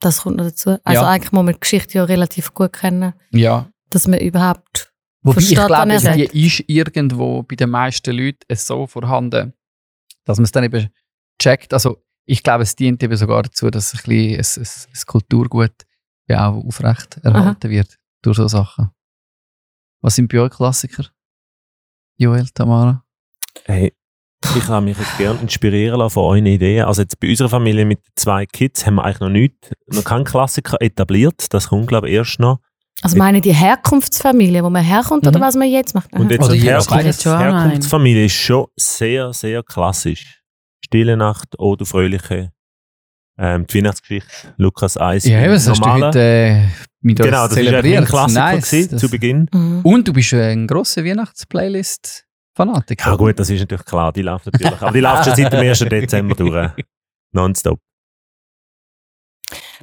Das kommt noch dazu. Also Ja. eigentlich muss man die Geschichte ja relativ gut kennen, Ja. dass man überhaupt Wobei ich Versteht, glaube, was er die ist irgendwo bei den meisten Leuten so vorhanden, dass man es dann eben checkt. Also ich glaube, es dient eben sogar dazu, dass ein bisschen ein, ein, ein Kulturgut ja auch aufrecht erhalten wird durch so Sachen. Was sind bei euch Klassiker? Joel, Tamara? Hey, ich habe mich jetzt gerne inspirieren lassen von euren Ideen. Also jetzt bei unserer Familie mit zwei Kids haben wir eigentlich noch nichts, noch keinen Klassiker etabliert. Das kommt, glaube ich, erst noch. Also meine die Herkunftsfamilie, wo man herkommt, oder Mhm. was man jetzt macht? Und jetzt Oder die Herkunfts. Herkunftsfamilie ist schon sehr, sehr klassisch. Stille Nacht, O du Fröhliche. Ähm, die Weihnachtsgeschichte, Lukas 1. Ja, was hast du heute äh, mit uns Genau, das war ein zelebriert? Klassiker Nice. gewesen, Das- zu Beginn. Mhm. Und du bist ein grosser Weihnachtsplaylist-Fanatiker. Ja gut, das ist natürlich klar, die läuft natürlich. Aber die läuft schon seit dem 1. Dezember durch. Nonstop.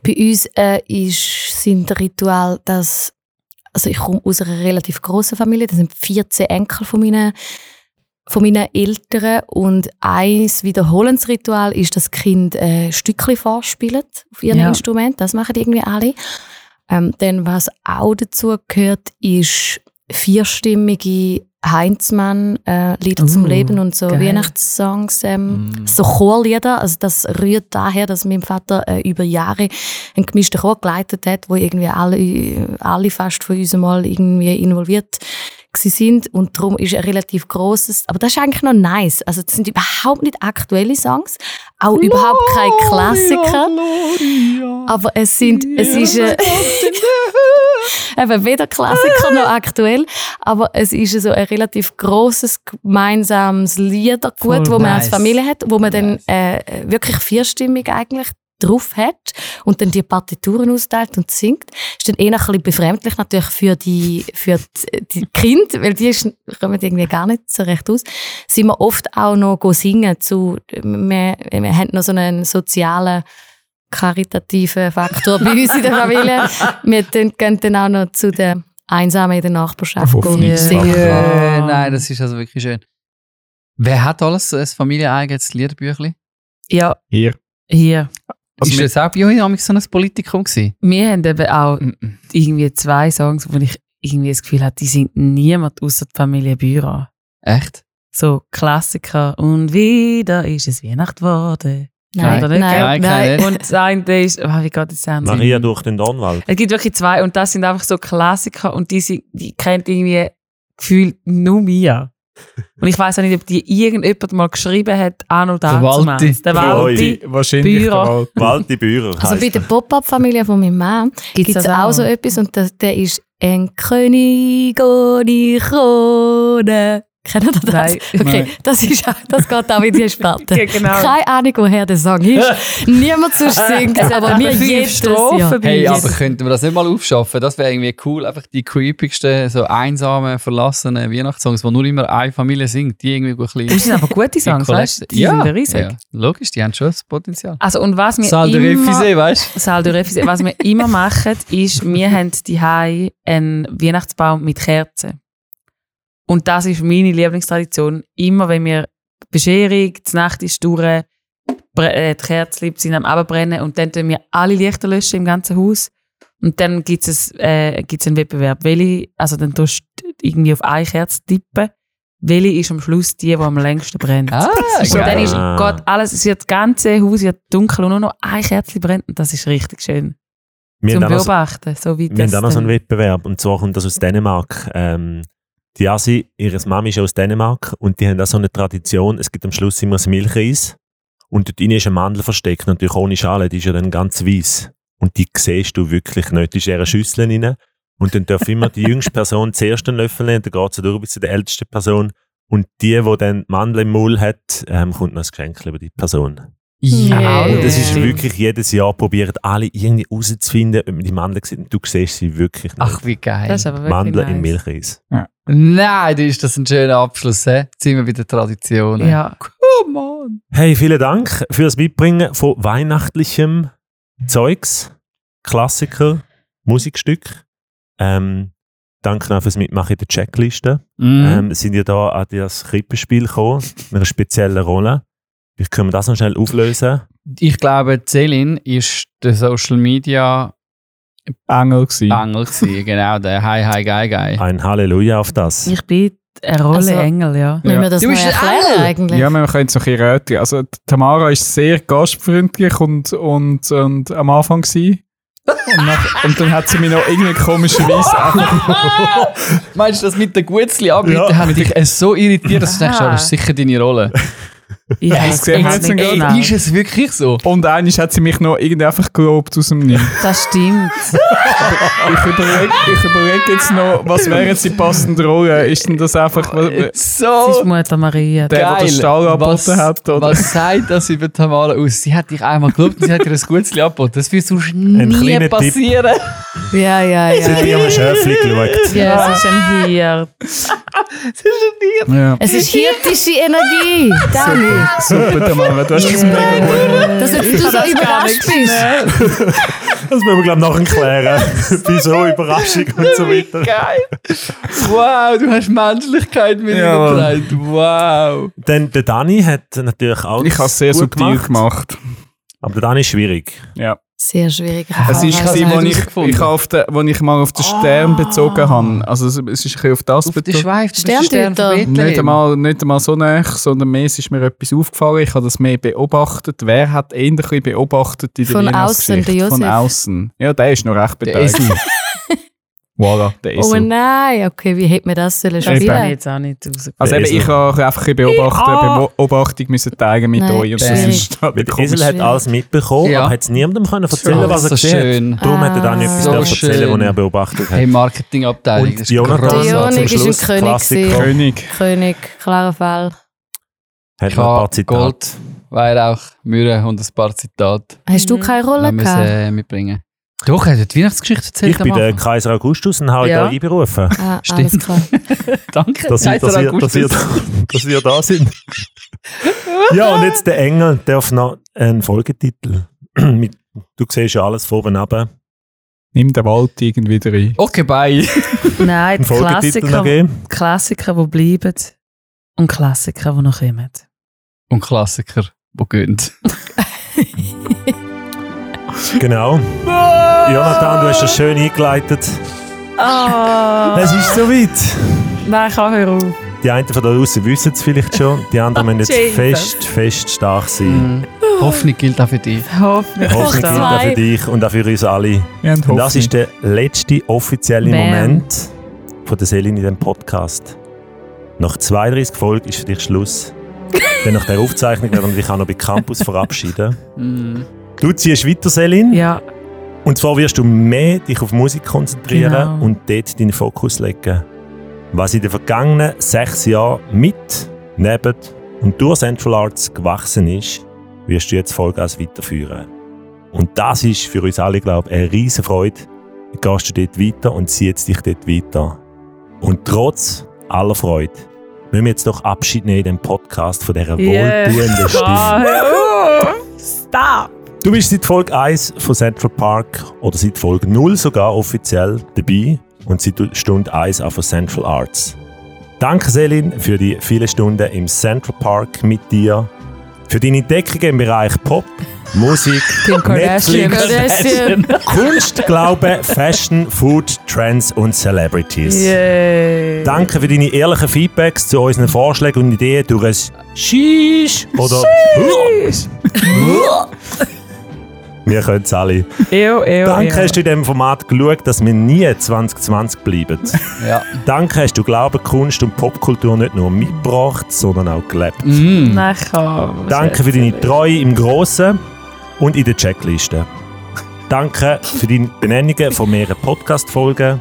Bei uns äh, ist, sind Ritual, dass also ich komme aus einer relativ grossen Familie, das sind 14 Enkel von meinen, von meinen Eltern und eins wiederholendes Ritual ist, dass die Kinder äh, Stückchen vorspielen auf ihrem Ja. Instrument, das machen die irgendwie alle. Ähm, dann was auch dazu gehört, ist vierstimmige Heinzmann äh, Lieder zum Uh, Leben und so geil. Weihnachtssongs, ähm, Mm. so Chorlieder. Also das rührt daher, dass mein Vater äh, über Jahre einen gemischten Chor geleitet hat, wo irgendwie alle, alle fast von uns mal irgendwie involviert sind und darum ist ein relativ großes. Aber das ist eigentlich noch nice. Also das sind überhaupt nicht aktuelle Songs, auch überhaupt keine Klassiker. Aber es sind, es ist äh, eben weder Klassiker noch aktuell, aber es ist so ein relativ großes gemeinsames Liedergut, Voll wo man als nice. Familie hat, wo man dann äh, wirklich vierstimmig eigentlich drauf hat und dann die Partituren austeilt und singt, ist dann eher ein bisschen befremdlich natürlich für die, für die, die Kinder, weil die ist- kommen irgendwie gar nicht so recht aus. Sind wir oft auch noch go singen zu, wir, wir haben noch so einen sozialen karitativen Faktor bei uns in der Familie. Wir dann- gehen dann auch noch zu den Einsamen in der Nachbarschaft Fließband. singen. Ja, nein, das ist also wirklich schön. Wer hat alles ein familieneigenes Liederbüchlein? Ja, Hier. hier. Also ist das auch bei euch so ein Politikum gewesen? Wir haben eben auch irgendwie zwei Songs, wo ich irgendwie das Gefühl habe, die sind niemand außer die Familie Bührer. Echt? So Klassiker. Und wieder ist es Weihnacht geworden. Nein, Oder nicht? nein, Nein, nein. Und das eine ist, oh, wie geht das an? Maria durch den Dornwald. Es gibt wirklich zwei und das sind einfach so Klassiker und die, sind, die kennt irgendwie gefühlt nur mir. Und ich weiß auch nicht, ob die irgendjemand mal geschrieben hat, auch noch Der. Walti. Der Der Walti. Wahrscheinlich Bührer. der. Also bei der er. Pop-Up-Familie von meinem Mann gibt es auch auch? so etwas und das, der ist ein König ohne Krone. Kennt ihr das? Nein. Okay, Nein. das, ist, das geht auch in die Sparte. Ja, genau. Keine Ahnung, woher der Song ist. Niemand sonst singt es, aber wir jedes Strophen Jahr. bei Hey, aber könnten wir das nicht mal aufschaffen? Das wäre irgendwie cool. Einfach die creepigsten, so einsamen, verlassenen Weihnachtssongs, die nur immer eine Familie singt, die irgendwie ein bisschen... Das sind aber gute Songs, weißt du? Die ja, sind riesig. ja, logisch, die haben schon das Potenzial. Also, und was wir de immer... Refusé, weißt de Refusé. Was wir immer machen, ist, wir haben die einen Weihnachtsbaum mit Kerzen. Und das ist meine Lieblingstradition. Immer wenn wir Bescherung, die Nacht ist durch, äh, die Kerzen sind am Abbrennen und dann tun wir alle Lichter löschen im ganzen Haus. Und dann gibt es äh, gibt's einen Wettbewerb. Welche, also dann tust du irgendwie auf eine Kerze tippen. Welche ist am Schluss die, die am längsten brennt? Ah, Und dann ist Ah. Gott alles, es wird das ganze Haus wird dunkel und nur noch ein Kerzchen brennt und das ist richtig schön. Wir zum Beobachten, so wie Wir haben auch noch so einen Wettbewerb und zwar kommt das aus Dänemark. Ähm, die Asi, ihre Mami ist aus Dänemark und die haben auch so eine Tradition, es gibt am Schluss immer ein Milcheis und dort drin ist eine Mandel versteckt, natürlich ohne Schale, die ist ja dann ganz weiß und die siehst du wirklich nicht, die ist in einer Schüssel rein und dann darf immer die jüngste Person zuerst einen Löffel nehmen, dann geht sie durch bis zu der ältesten Person. Und die, die dann Mandel im Maul hat, ähm, kommt noch ein Geschenk über die Person. Yeah. Und das ist wirklich jedes Jahr probieren alle irgendwie herauszufinden, ob man die Mandel sieht. Du siehst sie wirklich nicht. Ach, wie geil. Das ist aber wirklich Mandel nice. in Milcheis. Nein, da ist das ein schöner Abschluss. He? Jetzt sind wir bei der Tradition. Ja. Come on. Hey, vielen Dank fürs Mitbringen von weihnachtlichem Zeugs, Klassiker, Musikstück. Ähm, danke auch fürs Mitmachen in der Checkliste. Mhm. Ähm, sind ihr da an das Krippenspiel gekommen, mit einer speziellen Rolle? Vielleicht können wir das noch schnell auflösen. Ich glaube, Celine ist der Social Media Engel gewesen. Engel gewesen. genau, der Hi Hi Guy Guy. Ein Halleluja auf das. Ich bin eine Rolle Also- Engel, ja. Ja. wir das Du bist ein Engel. eigentlich? Ja, man könnte es noch ein bisschen. Also, Tamara ist sehr gastfreundlich und, und, und am Anfang gewesen. Und, nach, und dann hat sie mich noch irgendwie komischerweise einfach... Meinst du, das mit den Gutzli anbieten Ja. hat dich so irritiert, dass du denkst, das ist sicher deine Rolle? Ich Das sehen wir jetzt nicht genau. Ist es wirklich so? Und eigentlich hat sie mich noch irgendwie einfach gelobt aus dem Nichts. Das stimmt. Ich überlege ich überleg jetzt noch, was wäre jetzt die passende Rolle? Ist denn das einfach was- der, Es ist So Mutter Maria. der den Stall angeboten hat? Oder? was sagt das über Tamara aus? Sie hat dich einmal gelobt und sie hat dir ein gutes angeboten. Das wird sonst nie kleiner Tipp. passieren. Ja, ja, Sie hat ja. bei einem Schöfli geschaut. Ja, es ist ein Hirt. Ja. Es ist hirtische Energie, Dani. Super, Tamara, du hast das mega gut. Dass jetzt du so überrascht bist. Das müssen wir, glaube ich, nachher klären. Wieso, Überraschung und so weiter. Geil. Wow, du hast Menschlichkeit mit Ja, Mann. eingetragen. Wow. Denn der Dani hat natürlich auch Ich habe es sehr gut subtil gemacht. Aber der Dani ist schwierig. Ja. Sehr schwierig. Es ist, du gewesen, ich, ich, auf den, wo ich mal auf den Stern bezogen habe. Also es es ist ein bisschen auf das Auf den bezogen. Schweif, Stern von Bethlehem. Nicht einmal, nicht einmal so nah, sondern mehr ist mir etwas aufgefallen. Ich habe das mehr beobachtet. Wer hat bisschen beobachtet in der Von außen, der Von Josef. außen. Ja, der ist noch recht beteiligt. Voilà, der Oh Esel. nein, okay, wie hätte man das sollen kann ich spielen? jetzt auch nicht raus. also eben, ich habe einfach ein beobachten, Beobachtung müssen teilen mit Nein, euch. Und das ist Weil der. Esel hat alles mitbekommen, Ja. aber hat es niemandem können erzählen, Oh, was er so gesehen hat. Darum hat er dann Ah. etwas So erzählen, was er beobachtet hat. Hey, Marketingabteilung. Und ist Jonathan ist ein König. König. König, klarer Fall. Hat noch ein paar Zitate. Gold, Weihrauch, Myrrhe und ein paar Zitate Hast du keine Rolle gehabt? äh, mitbringen. Doch, er hat die Weihnachtsgeschichte erzählt Ich bin der. Kaiser Augustus und habe Ja. da einberufen. Ah, Stimmt. alles klar. Danke, dass, Kaiser ihr, dass, ihr, Augustus. dass ihr da sind. ja, und jetzt der Engel darf noch einen Folgetitel. Du siehst ja alles vorne runter. Nimm den Wald irgendwie rein. Okay, bye. Nein, die Klassiker, geben. Klassiker, die bleiben und Klassiker, die noch kommen. Und Klassiker, die gehen. Genau. Jonathan, du hast das schön eingeleitet. Ah, Es ist soweit. nein, kann hör auf. Die einen von da draußen wissen es vielleicht schon, die anderen müssen jetzt fest, fest stark sein. Mhm. Hoffnung gilt auch für dich. Hoffentlich. Hoffentlich gilt auch für dich und auch für uns alle. Wir haben Und das ist der letzte offizielle Bam. Moment von der Selin in diesem Podcast. Nach 32 Folgen ist für dich Schluss. Denn nach der Aufzeichnung werden wir dich auch noch bei Campus verabschieden. Mhm. Du ziehst weiter, Selin. Ja, Und zwar wirst du mehr dich auf Musik konzentrieren Genau. und dort deinen Fokus legen. Was in den vergangenen sechs Jahren mit, neben und durch Central Arts gewachsen ist, wirst du jetzt Vollgas weiterführen. Und das ist für uns alle, glaube ich, eine riesige Freude. Gehst du dort weiter und ziehst dich dort weiter. Und trotz aller Freude müssen wir jetzt doch Abschied nehmen in dem Podcast von dieser Yeah. wohltuenden Stimme. Stop! Du bist seit Folge 1 von Central Park oder seit Folge 0 sogar offiziell dabei und seit Stunde 1 auch von Central Arts. Danke Selin für die vielen Stunden im Central Park mit dir, für deine Entdeckungen im Bereich Pop, Musik. Netflix, Kunst, Glaube, Fashion, Food, Trends und Celebrities. Yay. Danke für deine ehrlichen Feedbacks zu unseren Vorschlägen und Ideen durch ein Shish oder Wir können es alle. Ew, ew, Danke ew. hast du in diesem Format geschaut, dass wir nie 2020 bleiben. Ja. Danke hast du Glauben, Kunst und Popkultur nicht nur mitgebracht, sondern auch gelebt. Mhm. Nein, kann. Danke für deine Treue im Grossen und in der Checkliste. Danke für deine Benennungen von mehreren Podcast-Folgen.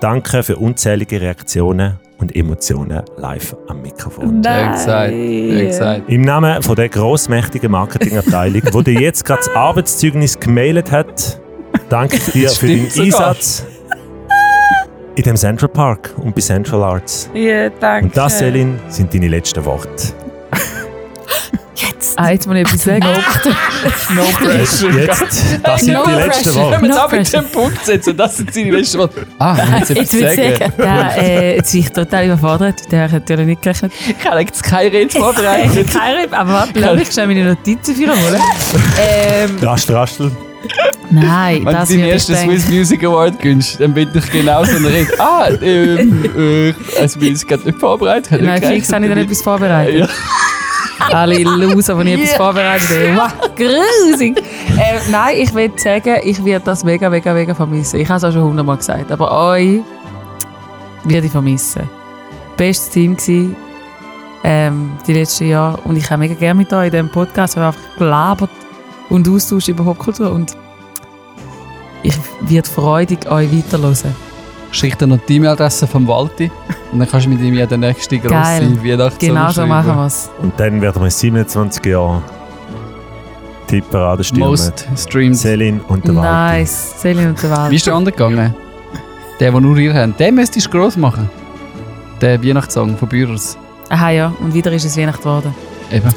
Danke für unzählige Reaktionen und Emotionen live am Mikrofon. Schön gesagt. Im Namen von der grossmächtigen Marketingabteilung, die dir jetzt gerade das Arbeitszeugnis gemailt hat, danke ich dir für deinen sogar. Einsatz in dem Central Park und bei Central Arts. Ja, danke. Und das, Selin, sind deine letzten Worte. Jetzt. Ah, jetzt muss ich etwas sagen. No pressure. Jetzt, das sind No die letzten. Worte. Wenn wir No mit dem Punkt setzen, das sind seine letzten Worte. Ah, jetzt Jetzt etwas will ich sagen. sagen. Ja, äh, jetzt bin ich total überfordert. Da habe ich natürlich nicht gerechnet. Ich habe jetzt keine Rede vorbereitet. Keine Rede, aber warte, lass mich schnell meine Notizen für holen. ähm, Rast, rastel. nein, Wenn das du deinen ersten Swiss. Music Award gönnst, dann bin ich genau so eine Rede. Ah, ähm, äh, also bin ich gerade nicht vorbereitet. Nein, fix habe ich dann etwas vorbereitet. Ja. Alle Loser, die ich etwas vorbereitet habe. Grusig. Äh, nein, ich will sagen, ich werde das mega, mega, mega vermissen. Ich habe es auch schon hundertmal gesagt, aber euch werde ich vermissen. Bestes Team gewesen. ähm, die letzten Jahre. Und ich habe mega gerne mit euch in diesem Podcast, weil wir einfach gelabert und Austausch über Popkultur. Und ich werde freudig euch weiterhören. Schick dir noch die E-Mail-Adresse vom Walti und dann kannst du mit ihm ja den nächsten grossen. Weihnachtssong Genau so machen wir es. Und dann werden wir in 27 Jahren Tipperade stürmen. Most streamed. Celine und der Walter. Nice. Selin und der Wie Wald. ist der andere gegangen? Der, den nur ihr habt. Den müsstest du gross machen. Der Weihnachtssong von Bürers. Aha, ja. Und wieder ist es Weihnacht geworden. Eben.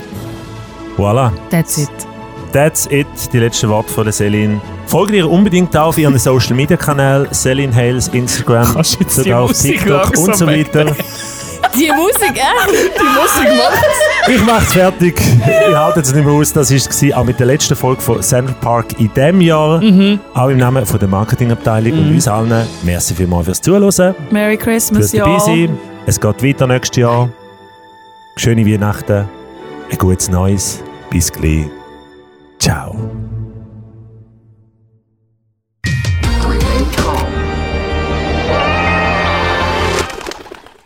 Voilà. That's it. That's it. Die letzten Worte von der Celine. Folgt ihr unbedingt auch auf ihren Social Media Kanal, Celine Hales, Instagram, die sogar auf Musik TikTok und so weiter. Die Musik, äh? Ich mach's fertig. Ich halte jetzt nicht mehr aus. Das war auch mit der letzten Folge von Central Park in diesem Jahr. Mhm. Auch im Namen von der Marketingabteilung und uns allen. Merci vielmals fürs Zuhören. Merry Christmas, ja. Es geht weiter nächstes Jahr. Schöne Weihnachten. Ein gutes Neues. Bis gleich. Ciao.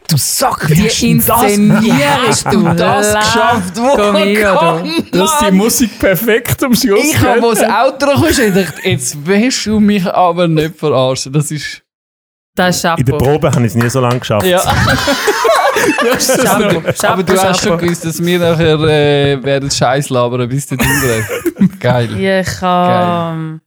Du Sack, Die inszenierst du. das geschafft? Wo Komm. Dass die Musik perfekt am Schluss Ich habe, wo das. Auto kommst, gedacht, jetzt willst du mich aber nicht verarschen. Das ist... Das ist In der Chapeau. Probe habe ich es nie so lange geschafft. Ja. Chapeau. aber du Chapeau, hast schon Chapeau. gewusst, dass wir nachher äh, werden Scheiß labern bis du durch. Geil. Ja, ich kann...